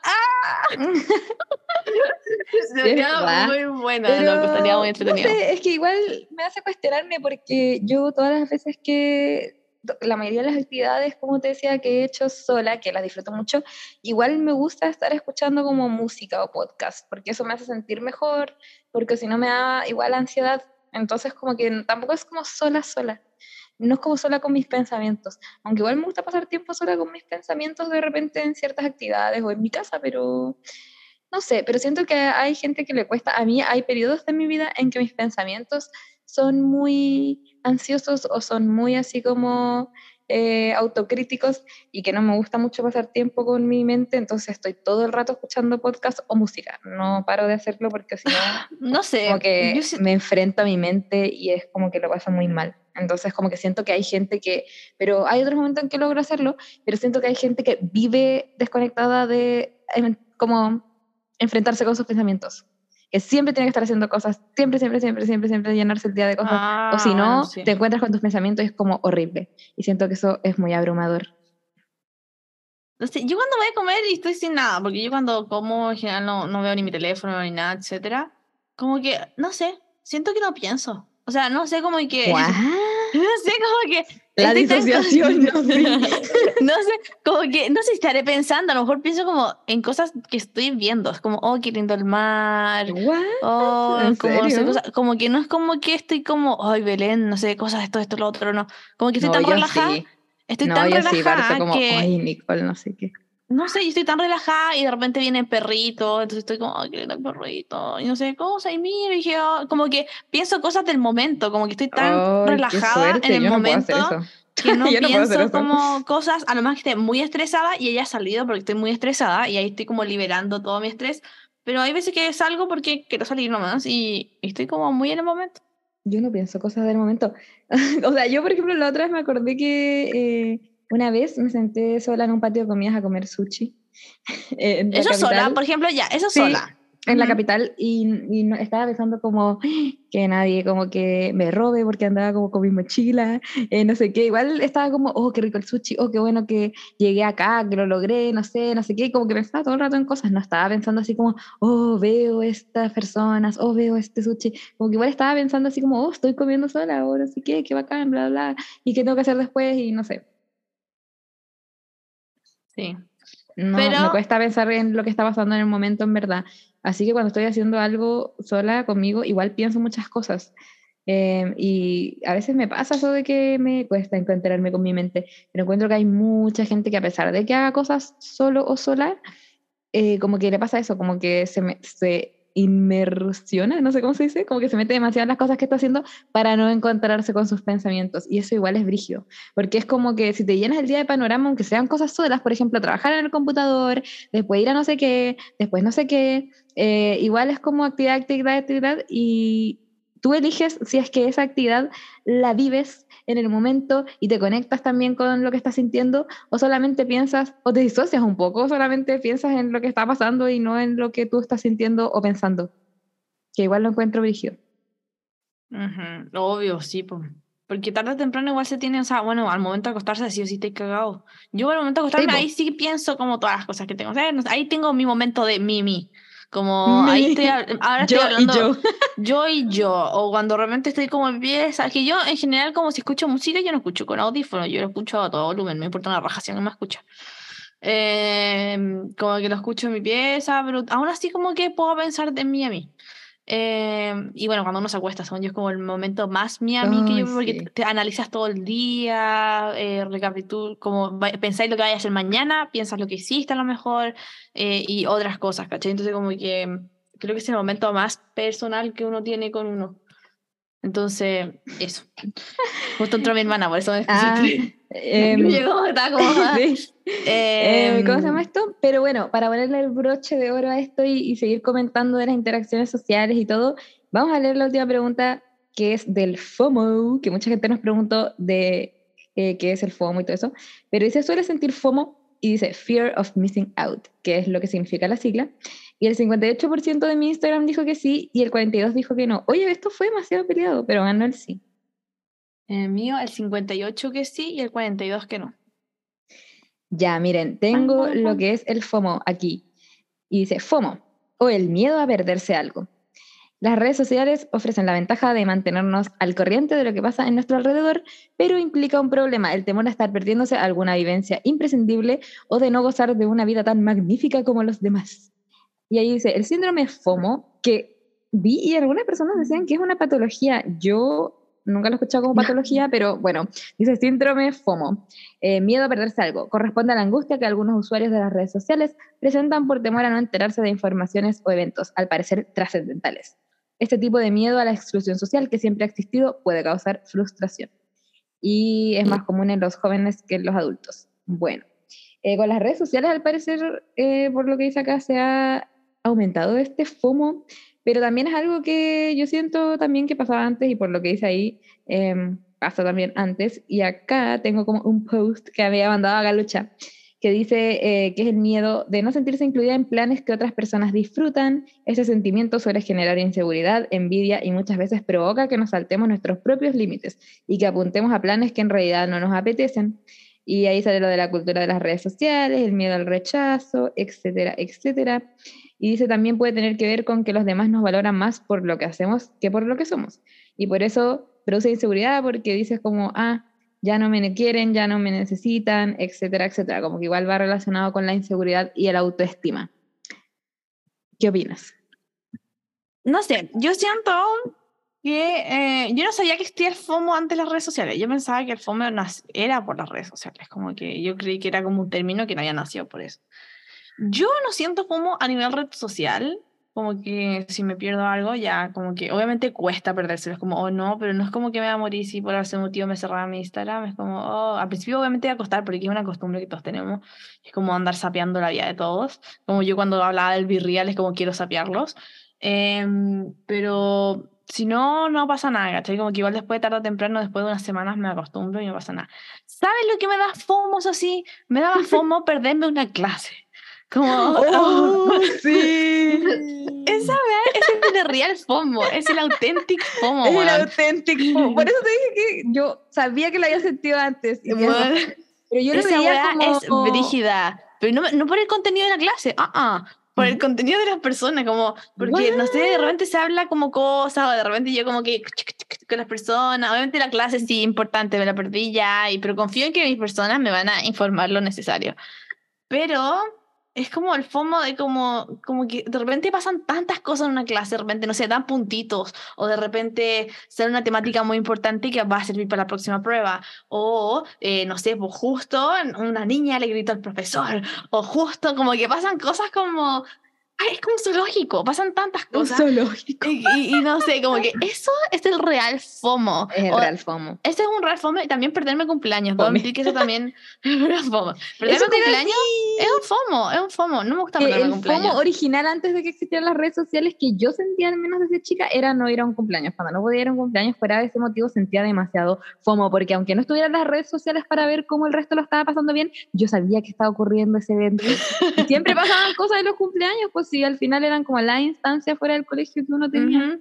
[laughs] Sería muy buena, Pero, estaría muy entretenido. es que igual me hace cuestionarme porque yo todas las veces que la mayoría de las actividades, como te decía, que he hecho sola, que las disfruto mucho, igual me gusta estar escuchando como música o podcast, porque eso me hace sentir mejor, porque si no me da igual ansiedad entonces, como que tampoco es como sola, sola. No es como sola con mis pensamientos. Aunque igual me gusta pasar tiempo sola con mis pensamientos de repente en ciertas actividades o en mi casa, pero no sé, pero siento que hay gente que le cuesta. A mí hay periodos de mi vida en que mis pensamientos son muy ansiosos o son muy así como eh, autocríticos y que no me gusta mucho pasar tiempo con mi mente, entonces estoy todo el rato escuchando podcast o música. No paro de hacerlo porque si no, [laughs] no sé, como que me enfrento a mi mente y es como que lo paso muy mal. Entonces como que siento que hay gente que, pero hay otros momentos en que logro hacerlo, pero siento que hay gente que vive desconectada de como enfrentarse con sus pensamientos que siempre tiene que estar haciendo cosas, siempre, siempre, siempre, siempre, siempre llenarse el día de cosas. o si no, ah, te encuentras con tus pensamientos y es como horrible. Y siento que eso es muy abrumador. No sé, yo cuando voy a comer y estoy sin nada, porque yo cuando como en general no, no veo ni mi teléfono ni nada, etcétera, como que, no sé, siento que no pienso. O sea, no sé, como que... [laughs] no sé, como que La estoy tan- disociación, [laughs] no, sí. no sé, como que, no sé, estaré pensando, a lo mejor pienso como en cosas que estoy viendo, es como, oh, qué lindo el mar, oh, ¿En como, no sé, cosas, como que no es como que estoy como, ay, Belén, no sé, cosas, esto, esto, lo otro, no, como que estoy No, tan relajada, sí. estoy no, tan sí, relajada parto como, que, ay, Nicole, no sé qué. No sé, yo estoy tan relajada y de repente viene el perrito, entonces estoy como, ay, qué lindo el perrito, y no sé, cosas, y mira, y dije, oh, como que pienso cosas del momento, como que estoy tan Ay, relajada en el yo no momento eso. que [laughs] no Yo no pienso como cosas, a lo más que esté muy estresada y ella ha salido porque estoy muy estresada y ahí estoy como liberando todo mi estrés, pero hay veces que salgo porque quiero salir nomás y, y estoy como muy en el momento. Yo no pienso cosas del momento. [laughs] o sea, yo, por ejemplo, la otra vez me acordé que eh, una vez me senté sola en un patio de comidas a comer sushi. [laughs] eh, Eso sola, capital. por ejemplo, ya, eso Sí, sola. en la Ujú. capital y, y no- estaba pensando como [gasps] que nadie como que me robe porque andaba como con mi mochila, [laughs] eh, no sé qué, igual estaba como, oh, qué rico el sushi, oh, qué bueno que llegué acá, que lo logré, no sé, no sé qué, como que pensaba todo el rato en cosas, no estaba pensando así como, oh, veo estas personas, oh, veo este sushi, como que igual estaba pensando así como, oh, estoy comiendo sola, o no sé qué, qué bacán, bla, bla, y qué tengo que hacer después, y no sé. Sí. No, Pero- me cuesta pensar en lo que está pasando en el momento, en verdad. Así que cuando estoy haciendo algo sola conmigo, igual pienso muchas cosas. Eh, y a veces me pasa eso de que me cuesta encontrarme con mi mente. Pero encuentro que hay mucha gente que a pesar de que haga cosas solo o sola, eh, como que le pasa eso, como que se, me- se inmersiona, no sé cómo se dice, como que se mete demasiado en las cosas que está haciendo para no encontrarse con sus pensamientos. Y eso igual es brígido, porque es como que si te llenas el día de panorama, aunque sean cosas solas, por ejemplo, trabajar en el computador, después ir a no sé qué, después no sé qué, eh, igual es como actividad, actividad, actividad, y tú eliges si es que esa actividad la vives en el momento y te conectas también con lo que estás sintiendo o solamente piensas o te disocias un poco, o solamente piensas en lo que está pasando y no en lo que tú estás sintiendo o pensando. Que igual lo encuentro brígido. Ujú, Obvio, sí, po. Porque tarde o temprano igual se tiene, o sea, bueno, al momento de acostarse sí o sí estoy cagado. Yo al momento de acostarme po. ahí sí pienso como todas las cosas que tengo. O sea, ahí tengo mi momento de mimi. Como ahí estoy, ahora yo estoy hablando y yo. [laughs] yo y yo. O cuando realmente estoy como en pieza. Que yo en general como si escucho música yo no escucho con audífono, yo lo escucho a todo volumen, me importa una raja si no me escucha. Em, como que lo escucho en mi pieza, pero aún así como que puedo pensar de mí a mí. Em, y bueno, cuando uno se acuesta, según yo, es como el momento más mí a mí que yo, Ay, porque sí. te analizas todo el día, eh, recapitul, como pensáis lo que vayas a hacer mañana, piensas lo que hiciste a lo mejor, eh, y otras cosas, ¿cachai? Entonces como que mm, creo que es el momento más personal que uno tiene con uno. Entonces, eso. Justo entró mi hermana, por eso me [laughs] Ah, desconcentré. em, Llegó, estaba como... [laughs] Eh, ¿Cómo se llama em, esto? Pero bueno, para ponerle el broche de oro a esto y, y seguir comentando de las interacciones sociales y todo, vamos a leer la última pregunta que es del FOMO, que mucha gente nos preguntó de eh, qué es el FOMO y todo eso, pero dice, ¿suele sentir FOMO? Y dice, Fear of Missing Out, que es lo que significa la sigla. Y el 58% de mi Instagram dijo que sí y el 42% dijo que no. Oye, esto fue demasiado peleado, pero ganó el sí. El mío, el 58 que sí y el 42 que no. Ya, miren, tengo Ajá. lo que es el FOMO aquí. Y dice FOMO, o el miedo a perderse algo. Las redes sociales ofrecen la ventaja de mantenernos al corriente de lo que pasa en nuestro alrededor, pero implica un problema, el temor a estar perdiéndose alguna vivencia imprescindible o de no gozar de una vida tan magnífica como los demás. Y ahí dice, el síndrome FOMO, que vi y algunas personas decían que es una patología. Yo nunca lo he escuchado como patología, pero bueno, dice síndrome FOMO, eh, miedo a perderse algo. Corresponde a la angustia que algunos usuarios de las redes sociales presentan por temor a no enterarse de informaciones o eventos, al parecer trascendentales. Este tipo de miedo a la exclusión social que siempre ha existido puede causar frustración. Y es más común en los jóvenes que en los adultos. Bueno, eh, con las redes sociales, al parecer, eh, por lo que dice acá, se ha aumentado este FOMO, pero también es algo que yo siento también que pasaba antes y por lo que dice ahí, eh, pasa también antes. Y acá tengo como un post que había mandado a Galucha que dice eh, que es el miedo de no sentirse incluida en planes que otras personas disfrutan. Ese sentimiento suele generar inseguridad, envidia y muchas veces provoca que nos saltemos nuestros propios límites y que apuntemos a planes que en realidad no nos apetecen. Y ahí sale lo de la cultura de las redes sociales, el miedo al rechazo, etcétera, etcétera. Y dice también puede tener que ver con que los demás nos valoran más por lo que hacemos que por lo que somos. Y por eso produce inseguridad porque dices como, ah, ya no me quieren, ya no me necesitan, etcétera, etcétera. Como que igual va relacionado con la inseguridad y el autoestima. ¿Qué opinas? No sé, yo siento que eh, yo no sabía que existía el FOMO antes de las redes sociales. Yo pensaba que el FOMO era por las redes sociales, como que yo creí que era como un término que no había nacido por eso. Yo no siento FOMO a nivel red social, como que si me pierdo algo, ya como que obviamente cuesta perdérselo, es como, oh no, pero no es como que me va a morir si por ese motivo me cerraba mi Instagram, es como, oh, al principio obviamente va a costar, porque es una costumbre que todos tenemos, es como andar sapeando la vida de todos, como yo cuando hablaba del virreal es como quiero sapearlos, em, pero si no, no pasa nada, ¿cachai? Como que igual después, tarde o temprano, después de unas semanas me acostumbro y no pasa nada. ¿Sabes lo que me da FOMO, así? Me daba [laughs] FOMO perderme una clase. Como, oh, sí. [laughs] Esa vez es el real FOMO, es el auténtico FOMO. Es el auténtico FOMO. Por eso te dije que yo sabía que lo había sentido antes. pero yo lo veía como... es brígida, pero no, no por el contenido de la clase, ah, ah por el contenido de las personas, como, porque no sé, de repente se habla como cosas, o de repente yo como que con las personas, obviamente la clase sí importante, me la perdí ya, y, pero confío en que mis personas me van a informar lo necesario. Pero es como el FOMO de como, como que de repente pasan tantas cosas en una clase, de repente, no sé, dan puntitos, o de repente sale una temática muy importante que va a servir para la próxima prueba, o eh, no sé, pues justo una niña le gritó al profesor, o justo como que pasan cosas como es como zoológico, pasan tantas cosas. zoológico. Y, no sé, como que eso es el real FOMO. Es el real FOMO. Ese es un real FOMO y también perderme cumpleaños. Puedo admitir que eso también [laughs] [laughs] es un FOMO. Perderme cumpleaños es un FOMO, es un FOMO. No me gusta perderme el cumpleaños. El FOMO original antes de que existieran las redes sociales que yo sentía al menos desde chica era no ir a un cumpleaños. Cuando no podía ir a un cumpleaños fuera de ese motivo sentía demasiado FOMO porque aunque no estuvieran las redes sociales para ver cómo el resto lo estaba pasando bien, yo sabía que estaba ocurriendo ese evento. [laughs] y siempre pasaban cosas de los cumpleaños, pues sí, al final eran como la instancia fuera del colegio que uno tenía.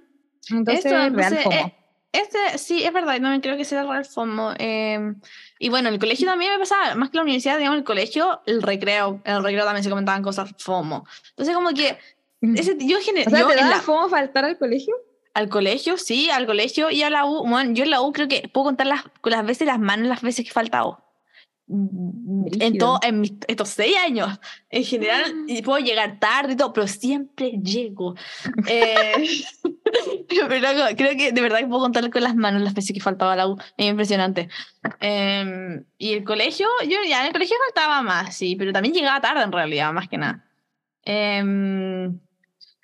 Entonces, Esto, real FOMO. Eh, este, sí, es verdad, no me creo que sea real FOMO. Eh, y bueno, en el colegio también me pasaba, más que la universidad, digamos, el colegio, el recreo, en el recreo también se comentaban cosas FOMO. Entonces, como que. Ese, yo o sea, ¿te da la, FOMO faltar al colegio? Al colegio, sí, al colegio y a la U. Bueno, yo en la U creo que puedo contar las, las veces las manos las veces que he faltado en, todo, en estos seis años, en general, y puedo llegar tarde y todo, pero siempre llego. eh, [laughs] [laughs] pero creo que de verdad que puedo contar con las manos las veces que faltaba la U, es impresionante. Eh, y el colegio, yo ya en el colegio faltaba más, sí, pero también llegaba tarde en realidad, más que nada. Eh,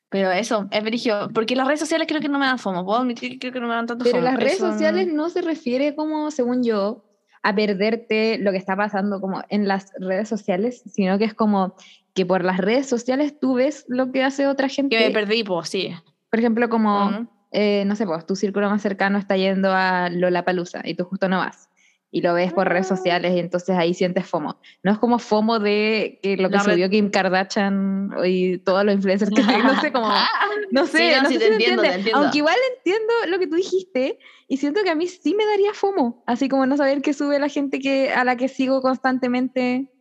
pero eso, es brillo, porque las redes sociales creo que no me dan fomo, puedo admitir que creo que no me dan tanto Pero las redes sociales no se refiere como, según yo, a perderte lo que está pasando como en las redes sociales, sino que es como que por las redes sociales tú ves lo que hace otra gente. Que me perdí, pues sí. Por ejemplo, como, eh, no sé, pues tu círculo más cercano está yendo a Lollapalooza y tú justo no vas. Y lo ves por redes ah. sociales y entonces ahí sientes FOMO. No es como FOMO de que lo que subió Kim Kardashian y todos los influencers que no sé, como, [laughs] no sé, no, sé te entiendo, Aunque igual entiendo lo que tú dijiste, y siento que a mí sí me daría FOMO, así como no saber qué sube la gente que, a la que sigo constantemente.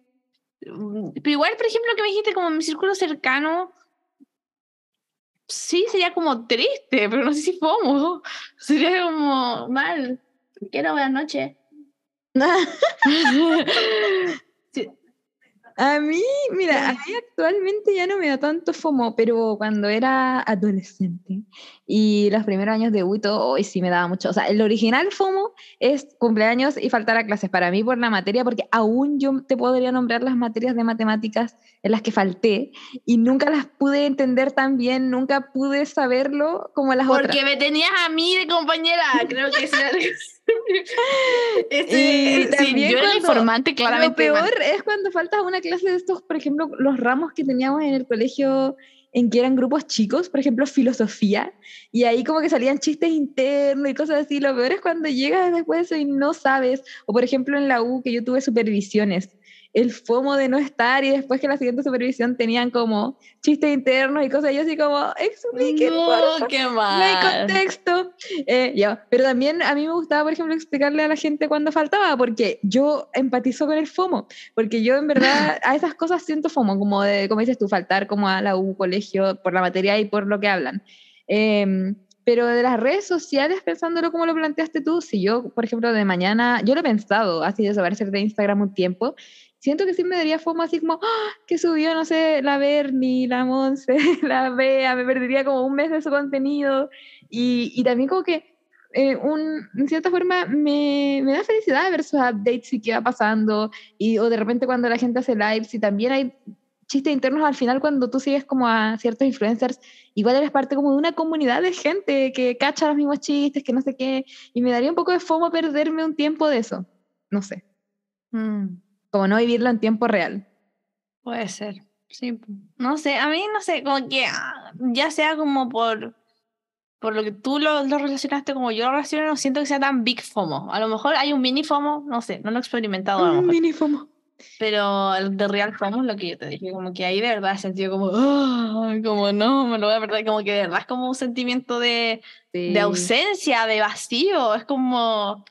Mm, pero igual, por ejemplo, que me dijiste como mi círculo cercano, sí sería como triste, pero no sé si FOMO. [laughs] Sería como mal. Quiero buenas noches. [laughs] A mí, mira, a mí actualmente ya no me da tanto FOMO, pero cuando era adolescente y los primeros años de UITO, hoy sí me daba mucho. O sea, el original FOMO es cumpleaños y faltar a clases para mí por la materia, porque aún yo te podría nombrar las materias de matemáticas en las que falté y nunca las pude entender tan bien, nunca pude saberlo como las porque otras. Porque me tenías a mí de compañera, creo que sí. [laughs] Este, sí, yo era informante, claramente. Lo peor es cuando faltas una clase de estos, por ejemplo, los ramos que teníamos en el colegio en que eran grupos chicos, por ejemplo, filosofía, y ahí como que salían chistes internos y cosas así. Lo peor es cuando llegas después y no sabes. O por ejemplo en la U que yo tuve supervisiones el FOMO de no estar y después que la siguiente supervisión tenían como chistes internos y cosas, yo así como, expliquen, no, qué mal. no hay contexto. Eh, Pero también a mí me gustaba, por ejemplo, explicarle a la gente cuando faltaba, porque yo empatizo con el FOMO, porque yo en verdad [laughs] a esas cosas siento FOMO, como de, como dices tú, faltar como a la U colegio por la materia y por lo que hablan. Em, pero de las redes sociales, pensándolo como lo planteaste tú, si yo, por ejemplo, de mañana, yo lo he pensado, así desaparecer de Instagram un tiempo, siento que sí me daría fomo así como, ¡Ah! que subió, no sé, la Bernie, la Monse, [laughs] la Bea, me perdería como un mes de su contenido, y, y también como que eh, un, en cierta forma me, me, da felicidad ver sus updates y qué va pasando, y, o de repente cuando la gente hace lives y también hay chistes internos al final cuando tú sigues como a ciertos influencers, igual eres parte como de una comunidad de gente que cacha los mismos chistes, que no sé qué, y me daría un poco de fomo perderme un tiempo de eso, no sé. Mm. Como no vivirlo en tiempo real. Puede ser, sí. No sé, a mí no sé, como que ah, ya sea como por por lo que tú lo, lo, relacionaste como yo lo relaciono, no siento que sea tan big FOMO. A lo mejor hay un mini FOMO, no sé, no lo he experimentado. A lo Un mini FOMO. Pero el de Real FOMO es lo que yo te dije, como que ahí de verdad he sentido como, oh, como no, me lo voy a perder, como que de verdad es como un sentimiento de, sí. de ausencia, de vacío, es como,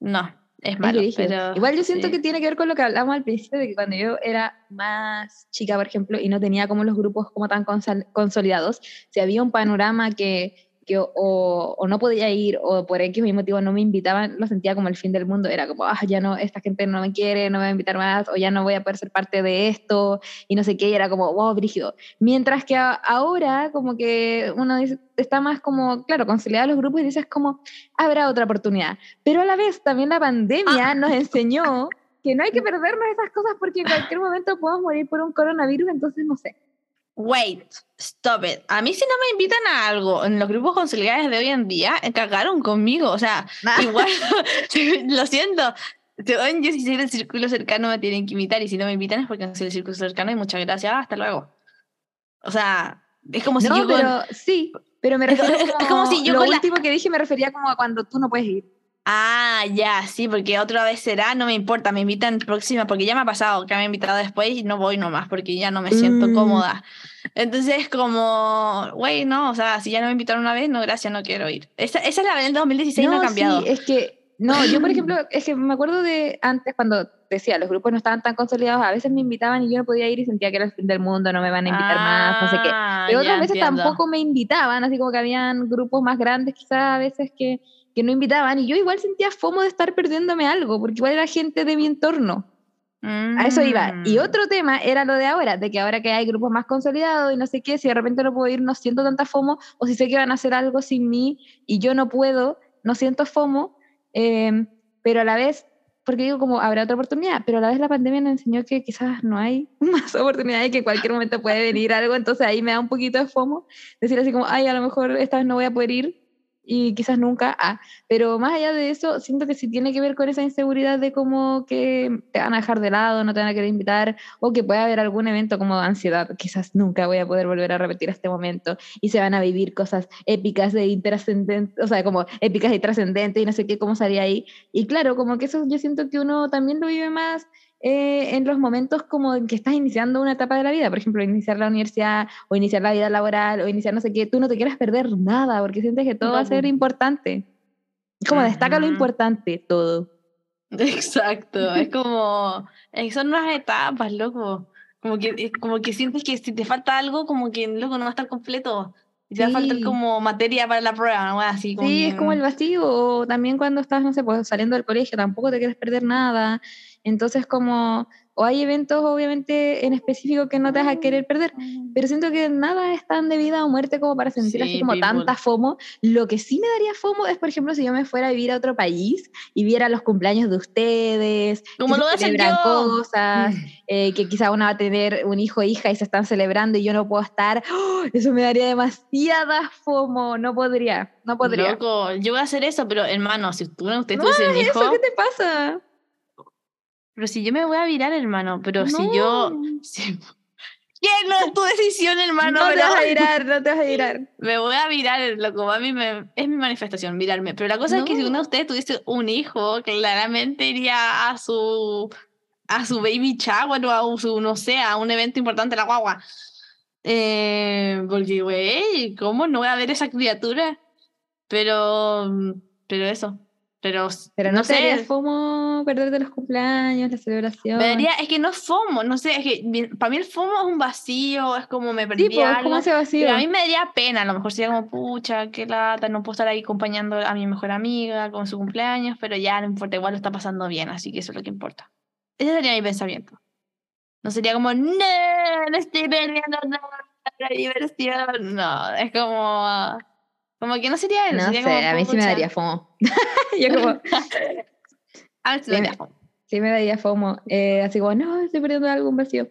no, es malo. Es pero, Igual yo siento sí. que tiene que ver con lo que hablamos al principio, de que cuando yo era más chica, por ejemplo, y no tenía como los grupos como tan consolidados, si había un panorama que que o, o, no podía ir o por X motivo no me invitaban, lo sentía como el fin del mundo. Era como, ah, ya no, esta gente no me quiere, no me va a invitar más, o ya no voy a poder ser parte de esto, y no sé qué, y era como, wow, brígido. Mientras que a, ahora, como que uno dice, está más como, claro, conciliado los grupos y dices como, habrá otra oportunidad. Pero a la vez, también la pandemia ah. nos enseñó que no hay que [laughs] perdernos esas cosas porque en cualquier momento podemos morir por un coronavirus, entonces no sé. Wait, stop it. A mí si no me invitan a algo en los grupos conciliares de hoy en día, cagaron conmigo. O sea, nah. igual, [laughs] [laughs] lo siento. Yo si soy del círculo cercano me tienen que invitar y si no me invitan es porque no soy del círculo cercano y muchas gracias, hasta luego. O sea, es como si no, yo... pero sí, pero me refiero [laughs] es, como, es como si yo lo con último la... que dije me refería como a cuando tú no puedes ir. Ah, ya, sí, porque otra vez será, no me importa, me invitan próxima, porque ya me ha pasado que me han invitado después y no voy nomás, porque ya no me siento Mm. cómoda. Entonces, como, güey, no, o sea, si ya no me invitaron una vez, no, gracias, no quiero ir. Esa, esa es la del 2016, no, ha cambiado. Sí, es que, no, yo por [clears throat] ejemplo, es que me acuerdo de antes cuando decía, los grupos no estaban tan consolidados, a veces me invitaban y yo no podía ir y sentía que era el fin del mundo, no me van a invitar más, no sé qué. Ah, Pero otras veces entiendo. tampoco me invitaban, así como que habían grupos más grandes quizás a veces que, que no invitaban y yo igual sentía fomo de estar perdiéndome algo, porque igual era gente de mi entorno. A eso iba. Y Mm. otro tema era lo de ahora, de que ahora que hay grupos más consolidados y no sé qué, si de repente no puedo ir, no siento tanta FOMO, o si sé que van a hacer algo sin mí y yo no puedo, no siento FOMO, eh, pero a la vez, porque digo como habrá otra oportunidad, pero a la vez la pandemia nos enseñó que quizás no hay [laughs] más oportunidades, que en cualquier momento puede venir algo, entonces ahí me da un poquito de FOMO, decir así como, ay, a lo mejor esta vez no voy a poder ir y quizás nunca, ah, pero más allá de eso, siento que sí tiene que ver con esa inseguridad de cómo que te van a dejar de lado, no te van a querer invitar, o que puede haber algún evento como ansiedad, quizás nunca voy a poder volver a repetir este momento, y se van a vivir cosas épicas de intrascendentes, o sea, como épicas y trascendentes, y no sé qué, cómo sería ahí. Y claro, como que eso yo siento que uno también lo vive más eh, en los momentos como en que estás iniciando una etapa de la vida, por ejemplo, iniciar la universidad o iniciar la vida laboral o iniciar no sé qué, tú no te quieres perder nada porque sientes que todo va a ser importante. Como destaca lo importante, todo. Exacto, es como, eh, son unas etapas, loco. Como que, eh, como que sientes que si te falta algo, como que loco no va a estar completo. Y te va a faltar como materia para la prueba, ¿no? Así como Sí, es como el vacío, o también cuando estás, no sé, pues saliendo del colegio, tampoco te quieres perder nada. Entonces, como, o hay eventos, obviamente, en específico que no te vas a querer perder, pero siento que nada es tan de vida o muerte como para sentir así Sí, como people. tanta FOMO. Lo que sí me daría FOMO es, por ejemplo, si yo me fuera a vivir a otro país y viera los cumpleaños de ustedes, Como que lo se celebran cosas, [laughs] eh, que quizá una va a tener un hijo o hija y se están celebrando y yo no puedo estar. ¡Oh! Eso me daría demasiada FOMO, no podría, no podría. Loco, yo voy a hacer eso, pero hermano, si tú, usted No tuviese hijo, ¿Eso qué te pasa? Pero si yo me voy a virar, hermano, pero si No. yo... [laughs] si- ¿Qué? No es tu decisión, hermano. no te pero- vas a virar, [laughs] no te vas a virar. Me voy a virar, loco, a mí me, es mi manifestación, virarme. Pero la cosa es que si No. uno de ustedes tuviese un hijo, claramente iría a su a su baby shower o a su, no sé, a un evento importante de la guagua. Eh, porque, güey, ¿cómo no voy a ver esa criatura? Pero, pero eso. Pero, Pero no, no sé. FOMO perderte los cumpleaños, la celebración. Me daría, es que no es FOMO, no sé, es que para mí el FOMO es un vacío, es como me perdí Sí, pues, es algo. como ese vacío. Pero a mí me daría pena, a lo mejor sería como, pucha, qué lata, no puedo estar ahí acompañando a mi mejor amiga con su cumpleaños, pero ya no importa, igual lo está pasando bien, así que eso es lo que importa. Ese sería mi pensamiento. No sería como, no, no estoy perdiendo nada, la diversión. No, es como, como que no sería eso. No sería sé, como, a mí sí me daría FOMO. [laughs] Yo como, [laughs] A mí sí me Sí, daría me- FOMO. sí me daría FOMO. eh, así como, no, estoy perdiendo algo, un vacío.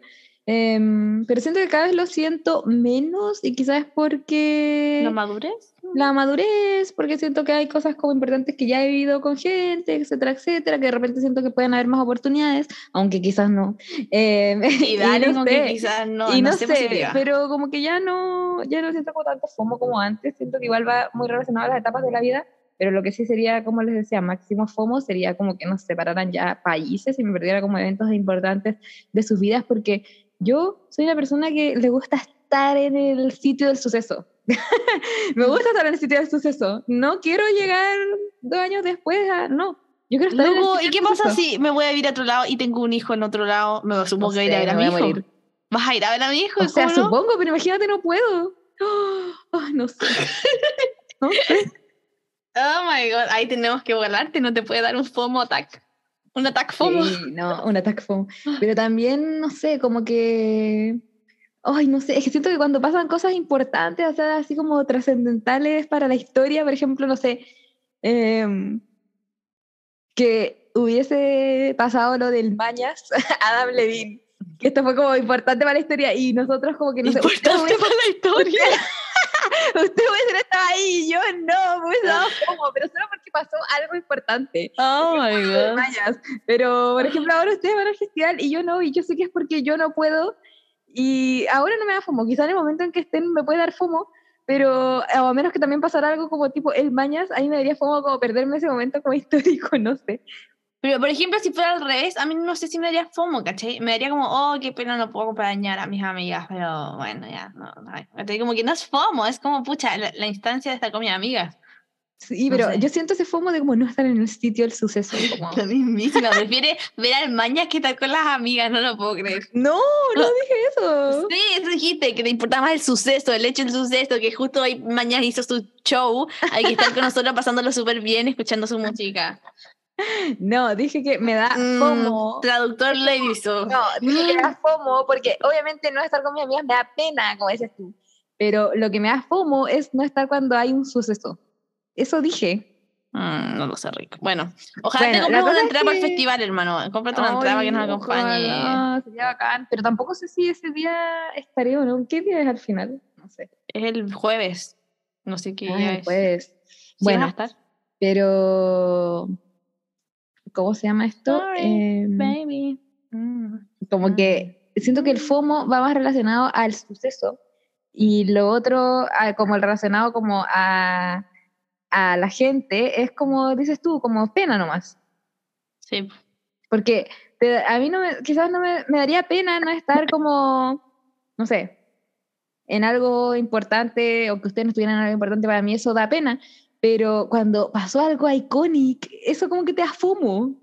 Em, pero siento que cada vez lo siento menos y quizás es porque ¿La madurez? la madurez, porque siento que hay cosas como importantes que ya he vivido con gente, etcétera, etcétera, que de repente siento que pueden haber más oportunidades, aunque quizás no. Em, [laughs] Y dale, no con que sé. quizás no, y no, no, sé, sé, positiva. pero como que ya no, ya no siento como tanto FOMO como antes, siento que igual va muy relacionado a las etapas de la vida, pero lo que sí sería, como les decía, máximo FOMO sería como que nos separaran ya países y me perdiera como eventos importantes de sus vidas, porque yo soy una persona que le gusta estar en el sitio del suceso. [laughs] me gusta estar en el sitio del suceso. No quiero llegar dos años después a... No, yo quiero estar en el sitio ¿y qué del pasa suceso. si me voy a vivir a otro lado y tengo un hijo en otro lado? Me supongo No que a sé, ver a mi a hijo. ¿Vas a ir a ver a mi hijo? O sea, supongo, pero imagínate, no puedo. Ay, [gasps] no sé. [laughs] No sé. Oh my god, ahí tenemos que volarte, no te puede dar un FOMO attack. Un attack FOMO. Sí, no, [laughs] un ataque FOMO. Pero también, no sé, como que. Ay, no sé, es que siento que cuando pasan cosas importantes, o sea, así como trascendentales para la historia, por ejemplo, no sé, em, que hubiese pasado lo del Mañas, [laughs] Adam Levine, que esto fue como importante para la historia y nosotros como que no sé, Importante hubiese- [laughs] para la historia. [laughs] usted hubiese estado ahí y yo no, me hubiese dado pero solo porque pasó algo importante. Oh my god. Pero, por ejemplo, ahora ustedes van al festival y yo no, y yo sé que es porque yo no puedo. Y ahora no me da FOMO. Quizá en el momento en que estén me puede dar FOMO, pero a menos que también pasara algo como tipo el Mañas, ahí me daría FOMO como perderme ese momento como histórico, [laughs] no sé. Pero, por ejemplo, si fuera al revés, a mí no sé si me daría FOMO, ¿cachai? Me daría como, oh, qué pena, no puedo acompañar a mis amigas, pero bueno, ya, no, no. Como que no es FOMO, es como, pucha, la, la instancia de estar con mis amigas. Sí, No pero sé. yo siento ese FOMO de como no estar en el sitio del suceso. [laughs] Como... La mismísima, prefiere ver al mañas que estar con las amigas, no lo puedo creer. No, no dije eso. Sí, eso dijiste, que te importaba más el suceso, el hecho del suceso, que justo hoy mañana hizo su show, hay que estar con nosotros [laughs] pasándolo súper bien, escuchando su música. [laughs] No, dije que me da Mm, FOMO. traductor Lady So. No, dije que me da FOMO porque obviamente no estar con mis amigas me da pena, como dices tú. Pero lo que me da FOMO es no estar cuando hay un suceso. Eso dije. Mm, no lo sé, rico. Bueno, ojalá Bueno, te compres una entrada para el festival, hermano. Cómprate una entrada que nos acompañe. ojalá, sería bacán. Pero tampoco sé si ese día estaré o no. ¿Qué día es al final? No sé. Es el jueves. No sé qué Ah, día es. jueves. ¿Sí bueno, estar? pero. ¿Cómo se llama esto? Sorry, Em, Baby. Mm. como que siento que el FOMO va más relacionado al suceso y lo otro, a- como el relacionado como a, a la gente, es como dices tú, como pena nomás. Sí. Porque te- a mí no me, quizás no me, me daría pena no estar como, no sé, en algo importante o que ustedes no estuvieran en algo importante, para mí eso da pena. Pero cuando pasó algo icónico, eso como que te da FOMO.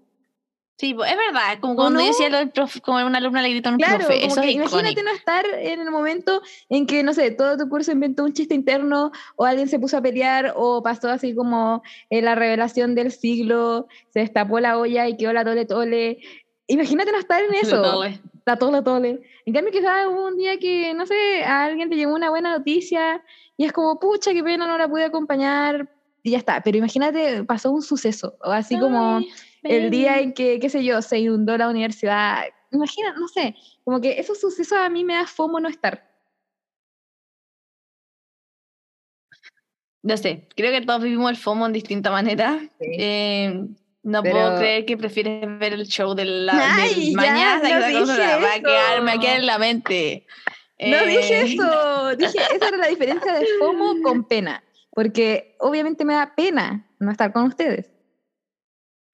Sí, es verdad. Como ¿O cuando no? decía lo del profe, como una alumna le gritó a un Claro, profe. Eso es imagínate no estar en el momento en que, no sé, todo tu curso inventó un chiste interno o alguien se puso a pelear o pasó así como eh, la revelación del siglo, se destapó la olla y quedó la tole tole. Imagínate no estar en [laughs] eso. Tole. La tole tole. En cambio quizás hubo un día que, no sé, a alguien te llegó una buena noticia y es como, pucha, qué pena, no la pude acompañar y ya está. Pero imagínate, pasó un suceso o así como el día en que, qué sé yo, se inundó la universidad. Imagina, no sé, como que esos sucesos a mí me da fomo no estar. No sé, creo que todos vivimos el FOMO en distinta manera. Eh, no Pero- puedo creer que prefieres ver el show de la, [laughs] Ay, del ya, mañana no que esa dije cosa va a quedar, me va a eso. quedar en la mente. No Eh, dije eso, dije, esa era la diferencia de FOMO con pena, porque obviamente me da pena no estar con ustedes.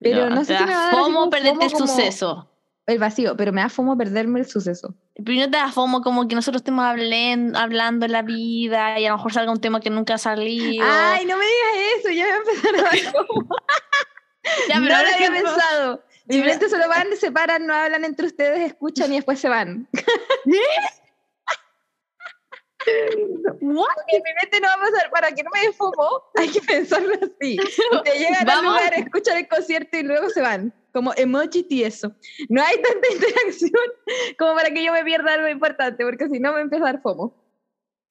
Pero no, sé te si me va a dar FOMO perderte el suceso. El vacío, pero me da fomo perderme el suceso. Pero no te da FOMO como que nosotros estemos hablen- hablando en la vida y a lo mejor salga un tema que nunca ha salido. Ay, no me digas eso, ya me va a empezar a dar fomo. [laughs] Ya, no pero lo ahora había que- pensado. [laughs] Simplemente solo van, se paran, no hablan entre ustedes, escuchan y después se van. What? En mi mente no va a pasar, para que no me dé fomo, hay que pensarlo así. Ustedes llegan al lugar, escuchan el concierto y luego se van. Como emoji tieso. No hay tanta [laughs] interacción como para que yo me pierda algo importante, porque si no me empieza a dar fomo.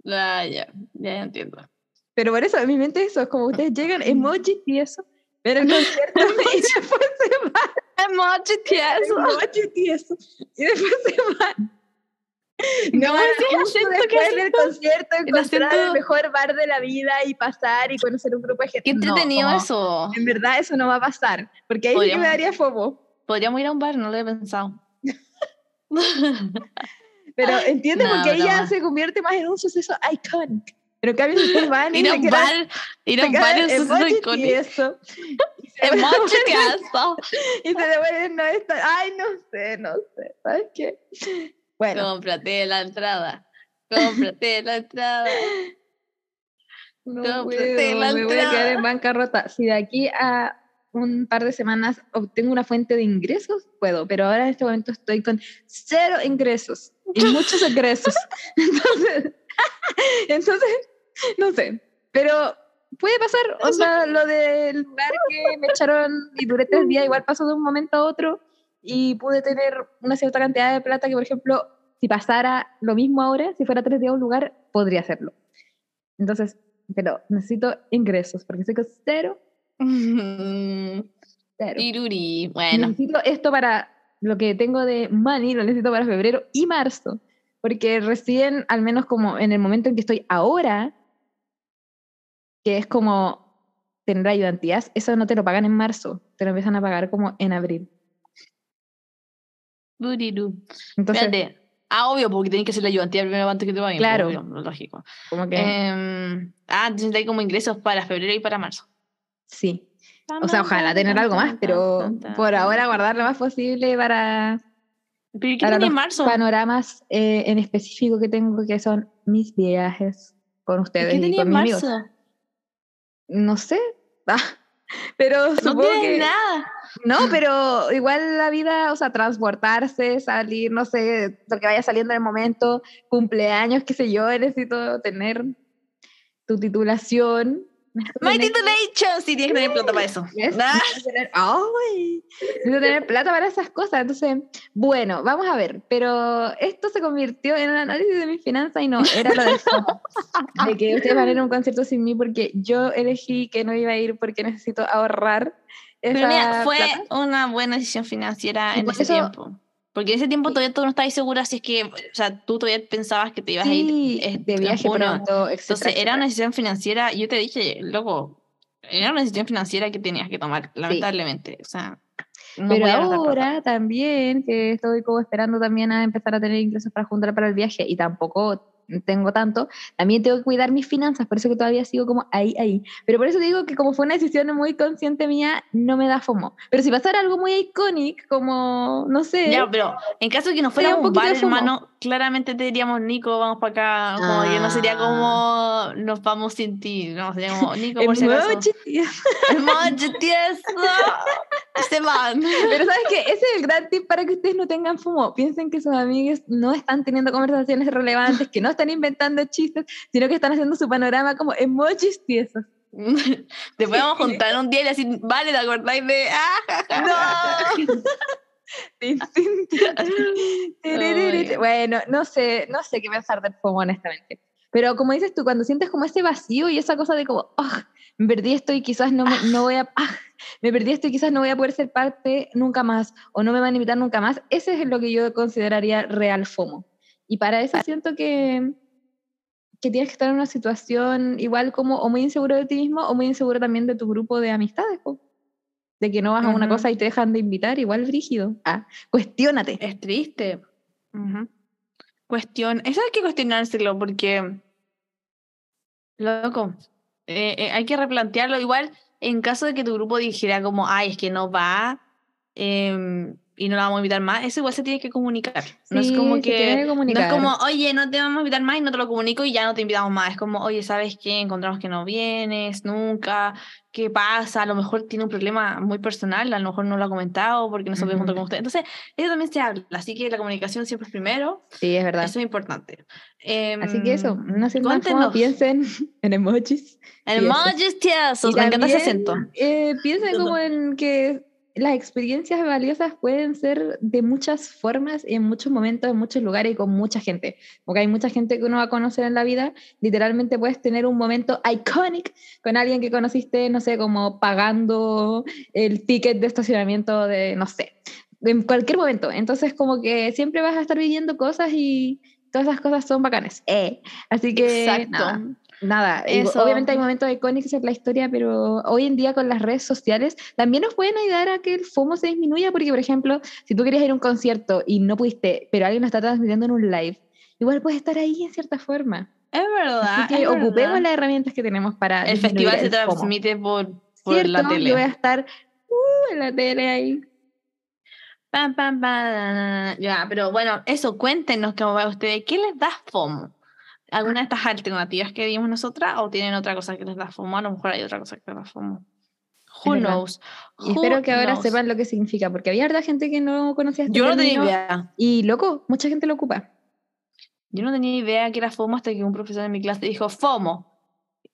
Ah, ya, ya entiendo. Pero por eso, en mi mente eso, es como ustedes llegan, emoji tieso, ven el concierto [laughs] y después se van. Emoji tieso. Emoji tieso. Y después se van. [laughs] No, ¿Cómo es el acento que después haces del concierto encontrar el acento- mejor bar de la vida y pasar y conocer un grupo de gente. Qué No, entretenido como- eso. En verdad eso no va a pasar, porque ahí sí que me daría fomo. Podríamos ir a un bar, no lo he pensado. [laughs] Pero entiende No, porque broma. se convierte más en un suceso iconic. Pero en cambio ustedes van y ir a un bar, ir a un bar es emoji icónico. y se Emoji tieso. [laughs] y se devuelven no estar. Ay, no sé, no sé. ¿Sabes qué? Bueno, Cómprate la entrada. Cómprate la entrada. [laughs] no cómprate puedo, la me voy a quedar entrada. en bancarrota. Si de aquí a un par de semanas obtengo una fuente de ingresos, puedo, pero ahora en este momento estoy con cero ingresos y [laughs] muchos egresos. [laughs] Entonces, entonces, no sé, pero puede pasar, o sea, lo del lugar que me echaron y duré tres días, igual pasó de un momento a otro y pude tener una cierta cantidad de plata que, por ejemplo, si pasara lo mismo ahora, si fuera tres días a un lugar, podría hacerlo. Entonces, pero necesito ingresos, porque con cero, cero. Iruri. Bueno, Necesito esto para lo que tengo de money, lo necesito para febrero y marzo, porque recién, al menos como en el momento en que estoy ahora, que es como tener ayudantías, eso no te lo pagan en marzo, te lo empiezan a pagar como en abril. Buriru. Entonces, Espérate. Ah, obvio, porque tenés que hacer la ayudantía primero antes que te paguen. Claro. obvio, lógico. como que Em, ah, entonces hay como ingresos para febrero y para marzo. sí. O sea, ojalá tener algo más, pero por ahora guardar lo más posible para ¿Pero qué para los marzo? panoramas eh, en específico que tengo, que son mis viajes con ¿Y ustedes ¿Qué y, con en mis amigos. marzo? No sé, [laughs] Ah, pero No supongo tienes que... nada. No, pero igual la vida, o sea, transportarse, salir, no sé, lo que vaya saliendo en el momento, cumpleaños, qué sé yo, necesito tener tu titulación. [laughs] My titulation. Sí, tienes que tener plata para eso. [laughs] ¿Ves? Ah, Necesito tener- ¡Ay! Necesito tener plata para esas cosas. Entonces, bueno, vamos a ver. Pero esto se convirtió en un análisis de mis finanzas y no, era lo de, de que ustedes van a ir a un concierto sin mí porque yo elegí que no iba a ir porque necesito ahorrar. Pero mira, fue plata. una buena decisión financiera en por ese eso- tiempo. Porque en ese tiempo todavía tú no estabas segura si es que, o sea, tú todavía pensabas que te ibas a Sí, ir eh, de viaje pronto, etcétera, Entonces era una decisión financiera, yo te dije, loco, era una decisión financiera que tenías que tomar, lamentablemente. O sea, no Pero ahora también, que estoy como esperando también a empezar a tener ingresos para juntar para el viaje y tampoco tengo tanto, también tengo que cuidar mis finanzas, por eso que todavía sigo como ahí, ahí. Pero por eso digo que como fue una decisión muy consciente mía, no me da FOMO. Pero si pasara algo muy icónico, como, no sé, Ya, pero en caso de que no Sería fuera un un bar, hermano, claramente te diríamos, Nico, vamos para acá. Como que no sería Ah. como nos vamos sin ti. No, sería como, Nico, [laughs] por si acaso. [laughs] emoji, tía. Se van. [laughs] Pero sabes que ese es el gran tip para que ustedes no tengan FOMO. Piensen que sus amigos no están teniendo conversaciones relevantes, que no están inventando chistes, sino que están haciendo su panorama como emojis tiesos. [laughs] Vamos a juntar un día y decir, vale, ¿te acordáis de.? [laughs] Ah, ja, ja, ja, ja"? ¡No! Bueno, no sé, no sé qué pensar del FOMO, honestamente. Pero como dices tú, cuando sientes como ese vacío y esa cosa de como, "Ah, me perdí esto y quizás no, me, no voy a, ah, me perdí esto y quizás no voy a poder ser parte nunca más o no me van a invitar nunca más, ese es lo que yo consideraría real FOMO. Y para eso siento que, que tienes que estar en una situación igual como o muy inseguro de ti mismo o muy inseguro también de tu grupo de amistades. po. De que no vas a una cosa y te dejan de invitar, igual brígido. Ah, cuestiónate. Es triste. Ujú. Cuestión. Eso hay que cuestionárselo porque. Loco. Eh, eh, hay que replantearlo. Igual, en caso de que tu grupo dijera como, ay, es que no va. em, y no la vamos a invitar más, eso igual se tiene que comunicar. no es Sí, como se que, que no es como, oye, no te vamos a invitar más y no te lo comunico y ya no te invitamos más. Es como, oye, ¿sabes qué? Encontramos que no vienes nunca. ¿Qué pasa? A lo mejor tiene un problema muy personal, a lo mejor no lo ha comentado porque no se puede juntar con usted. Entonces, eso también se habla. Así que la comunicación siempre es primero. Sí, es verdad. Eso es importante. Así que eso, Em, no cómo piensen [laughs] en emojis. Eso. emojis tiesos, me encanta ese acento. eh, piensen como en que las experiencias valiosas pueden ser de muchas formas, en muchos momentos, en muchos lugares y con mucha gente. Porque hay mucha gente que uno va a conocer en la vida. Literalmente puedes tener un momento iconic con alguien que conociste, no sé, como pagando el ticket de estacionamiento de, no sé, en cualquier momento. Entonces, como que siempre vas a estar viviendo cosas y todas esas cosas son bacanas. Eh. Así que, Exacto. nada. Nada, Eso. obviamente hay momentos icónicos en la historia, pero hoy en día con las redes sociales también nos pueden ayudar a que el FOMO se disminuya, porque por ejemplo, si tú querías ir a un concierto y no pudiste, pero alguien lo está transmitiendo en un live, igual puedes estar ahí en cierta forma. Es verdad. Así que es ocupemos verdad. las herramientas que tenemos para El festival se FOMO. transmite por, por la tele. Yo voy a estar uh, en la tele ahí. Pam, pam, pam. Ya, pero bueno, eso, cuéntenos cómo va a ustedes. ¿Qué les da FOMO? ¿Alguna de estas alternativas que dimos nosotras o tienen otra cosa que les da FOMO? A lo mejor hay otra cosa que les da FOMO. Who verdad. knows? Y espero Who que ahora knows? sepan lo que significa, porque había harta gente que no conocía este Yo no tenía idea. Y loco, mucha gente lo ocupa. Yo no tenía idea que era FOMO hasta que un profesor en mi clase dijo FOMO.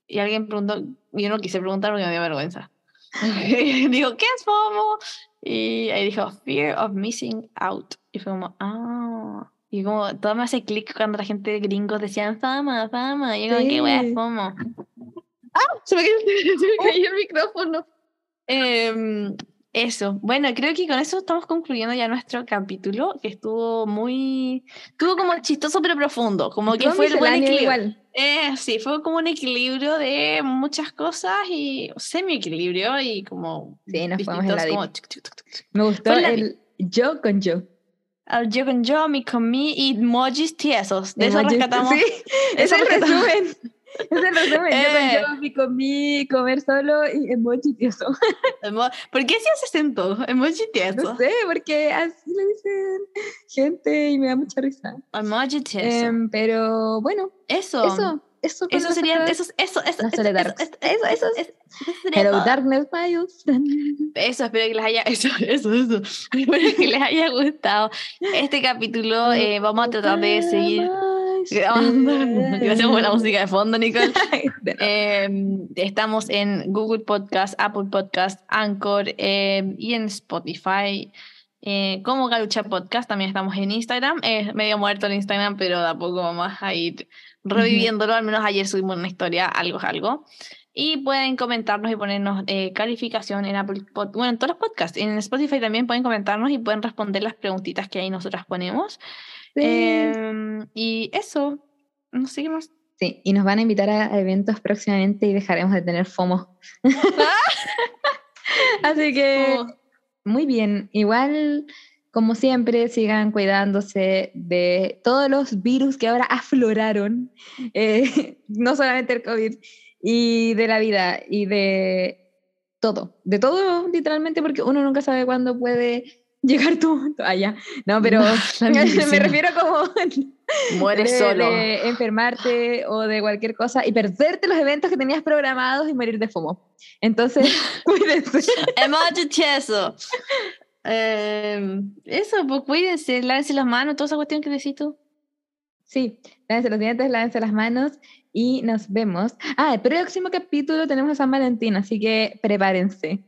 Y alguien preguntó, y yo no quise preguntar porque me dio vergüenza. [laughs] [laughs] digo, ¿qué es FOMO? Y ahí dijo, Fear of Missing Out. Y fue como, ah. Y como todo me hace clic cuando la gente de gringos decían fama, fama. Y yo como, ¿qué wea Sí. FOMO? ¡Ah! Se me cayó, [laughs] se me cayó el micrófono. Em, eso. Bueno, creo que con eso estamos concluyendo ya nuestro capítulo, que estuvo muy... Estuvo como chistoso pero profundo. Como que fue el buen equilibrio. igual. Eh, sí, fue como un equilibrio de muchas cosas y semi-equilibrio y como. Sí, nos en la como. Me gustó el yo con yo. Al yo con yo, mi con mi y emojis tiesos. De eso rescatamos. Sí, [laughs] es el rescatamos. resumen. Es el resumen. Yo Eh. con yo, mi comí, comer solo y emoji tieso. [laughs] ¿Por qué si hace acento? Emoji tieso. No sé, porque así le dicen gente y me da mucha risa. Emoji tieso. Em, pero bueno, eso. eso, eso, Eso sería. Eso, eso, eso. Eso, Soledad eso, eso, eso, eso, sería Hello todo. Darkness, my. Eso, espero que les haya, [laughs] eso, eso, eso. [laughs] Espero que les haya gustado este capítulo. eh, vamos a tratar de seguir. Gracias [laughs] por la música de fondo, Nicole. Eh, estamos en Google Podcast, Apple Podcast, Anchor eh, y en Spotify. Eh, como Galucha Podcast, también estamos en Instagram. Es medio muerto el Instagram, pero de a poco vamos a ir reviviéndolo. Al menos ayer subimos una historia, algo es algo. Y pueden comentarnos y ponernos eh, calificación en Apple Pod- bueno, en todos los podcasts. En Spotify también pueden comentarnos y pueden responder las preguntitas que ahí nosotras ponemos. Sí. Em, y eso, no sé qué más. Sí, y nos van a invitar a eventos próximamente y dejaremos de tener FOMO. [laughs] Así que, Oh. Muy bien. Igual, como siempre, sigan cuidándose de todos los virus que ahora afloraron, eh, [laughs] no solamente el COVID, y de la vida, y de todo. De todo, literalmente, porque uno nunca sabe cuándo puede llegar tú allá. No, pero [laughs] [laughs] me refiero como Mueres de, solo. de enfermarte o de cualquier cosa y perderte los eventos que tenías programados y morir de FOMO. Entonces, [laughs] cuídense. Emoji tieso. Em, eso, pues cuídense, lávense las manos, toda esa cuestión que decís tú. Sí, lávense los dientes, lávense las manos y nos vemos. Ah, el próximo capítulo tenemos a San Valentín, así que prepárense.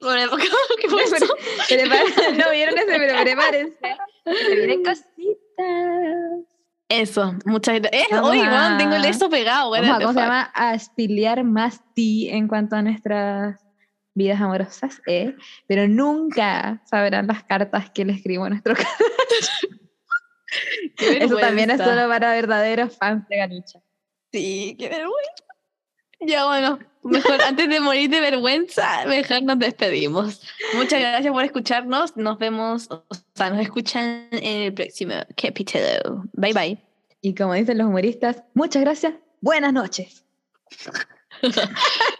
El- [laughs] ¿Qué fue eso? Prepárense. [laughs] no vieron ese, pero prepárense. se vienen cositas. Eso, muchas gracias. Eh, a- tengo el eso pegado. Vamos a, ¿cómo se llama? A espilear más ti en cuanto a nuestras vidas amorosas, ¿eh? Pero nunca sabrán las cartas que le escribo a nuestro [laughs] canal. Eso también es solo para verdaderos fans de Galucha. Sí, qué vergüenza. Ya bueno, mejor antes de morir de vergüenza, mejor nos despedimos. Muchas gracias por escucharnos. Nos vemos, o sea, nos escuchan en el próximo capítulo. Bye bye. Y como dicen los humoristas, muchas gracias, buenas noches. [laughs]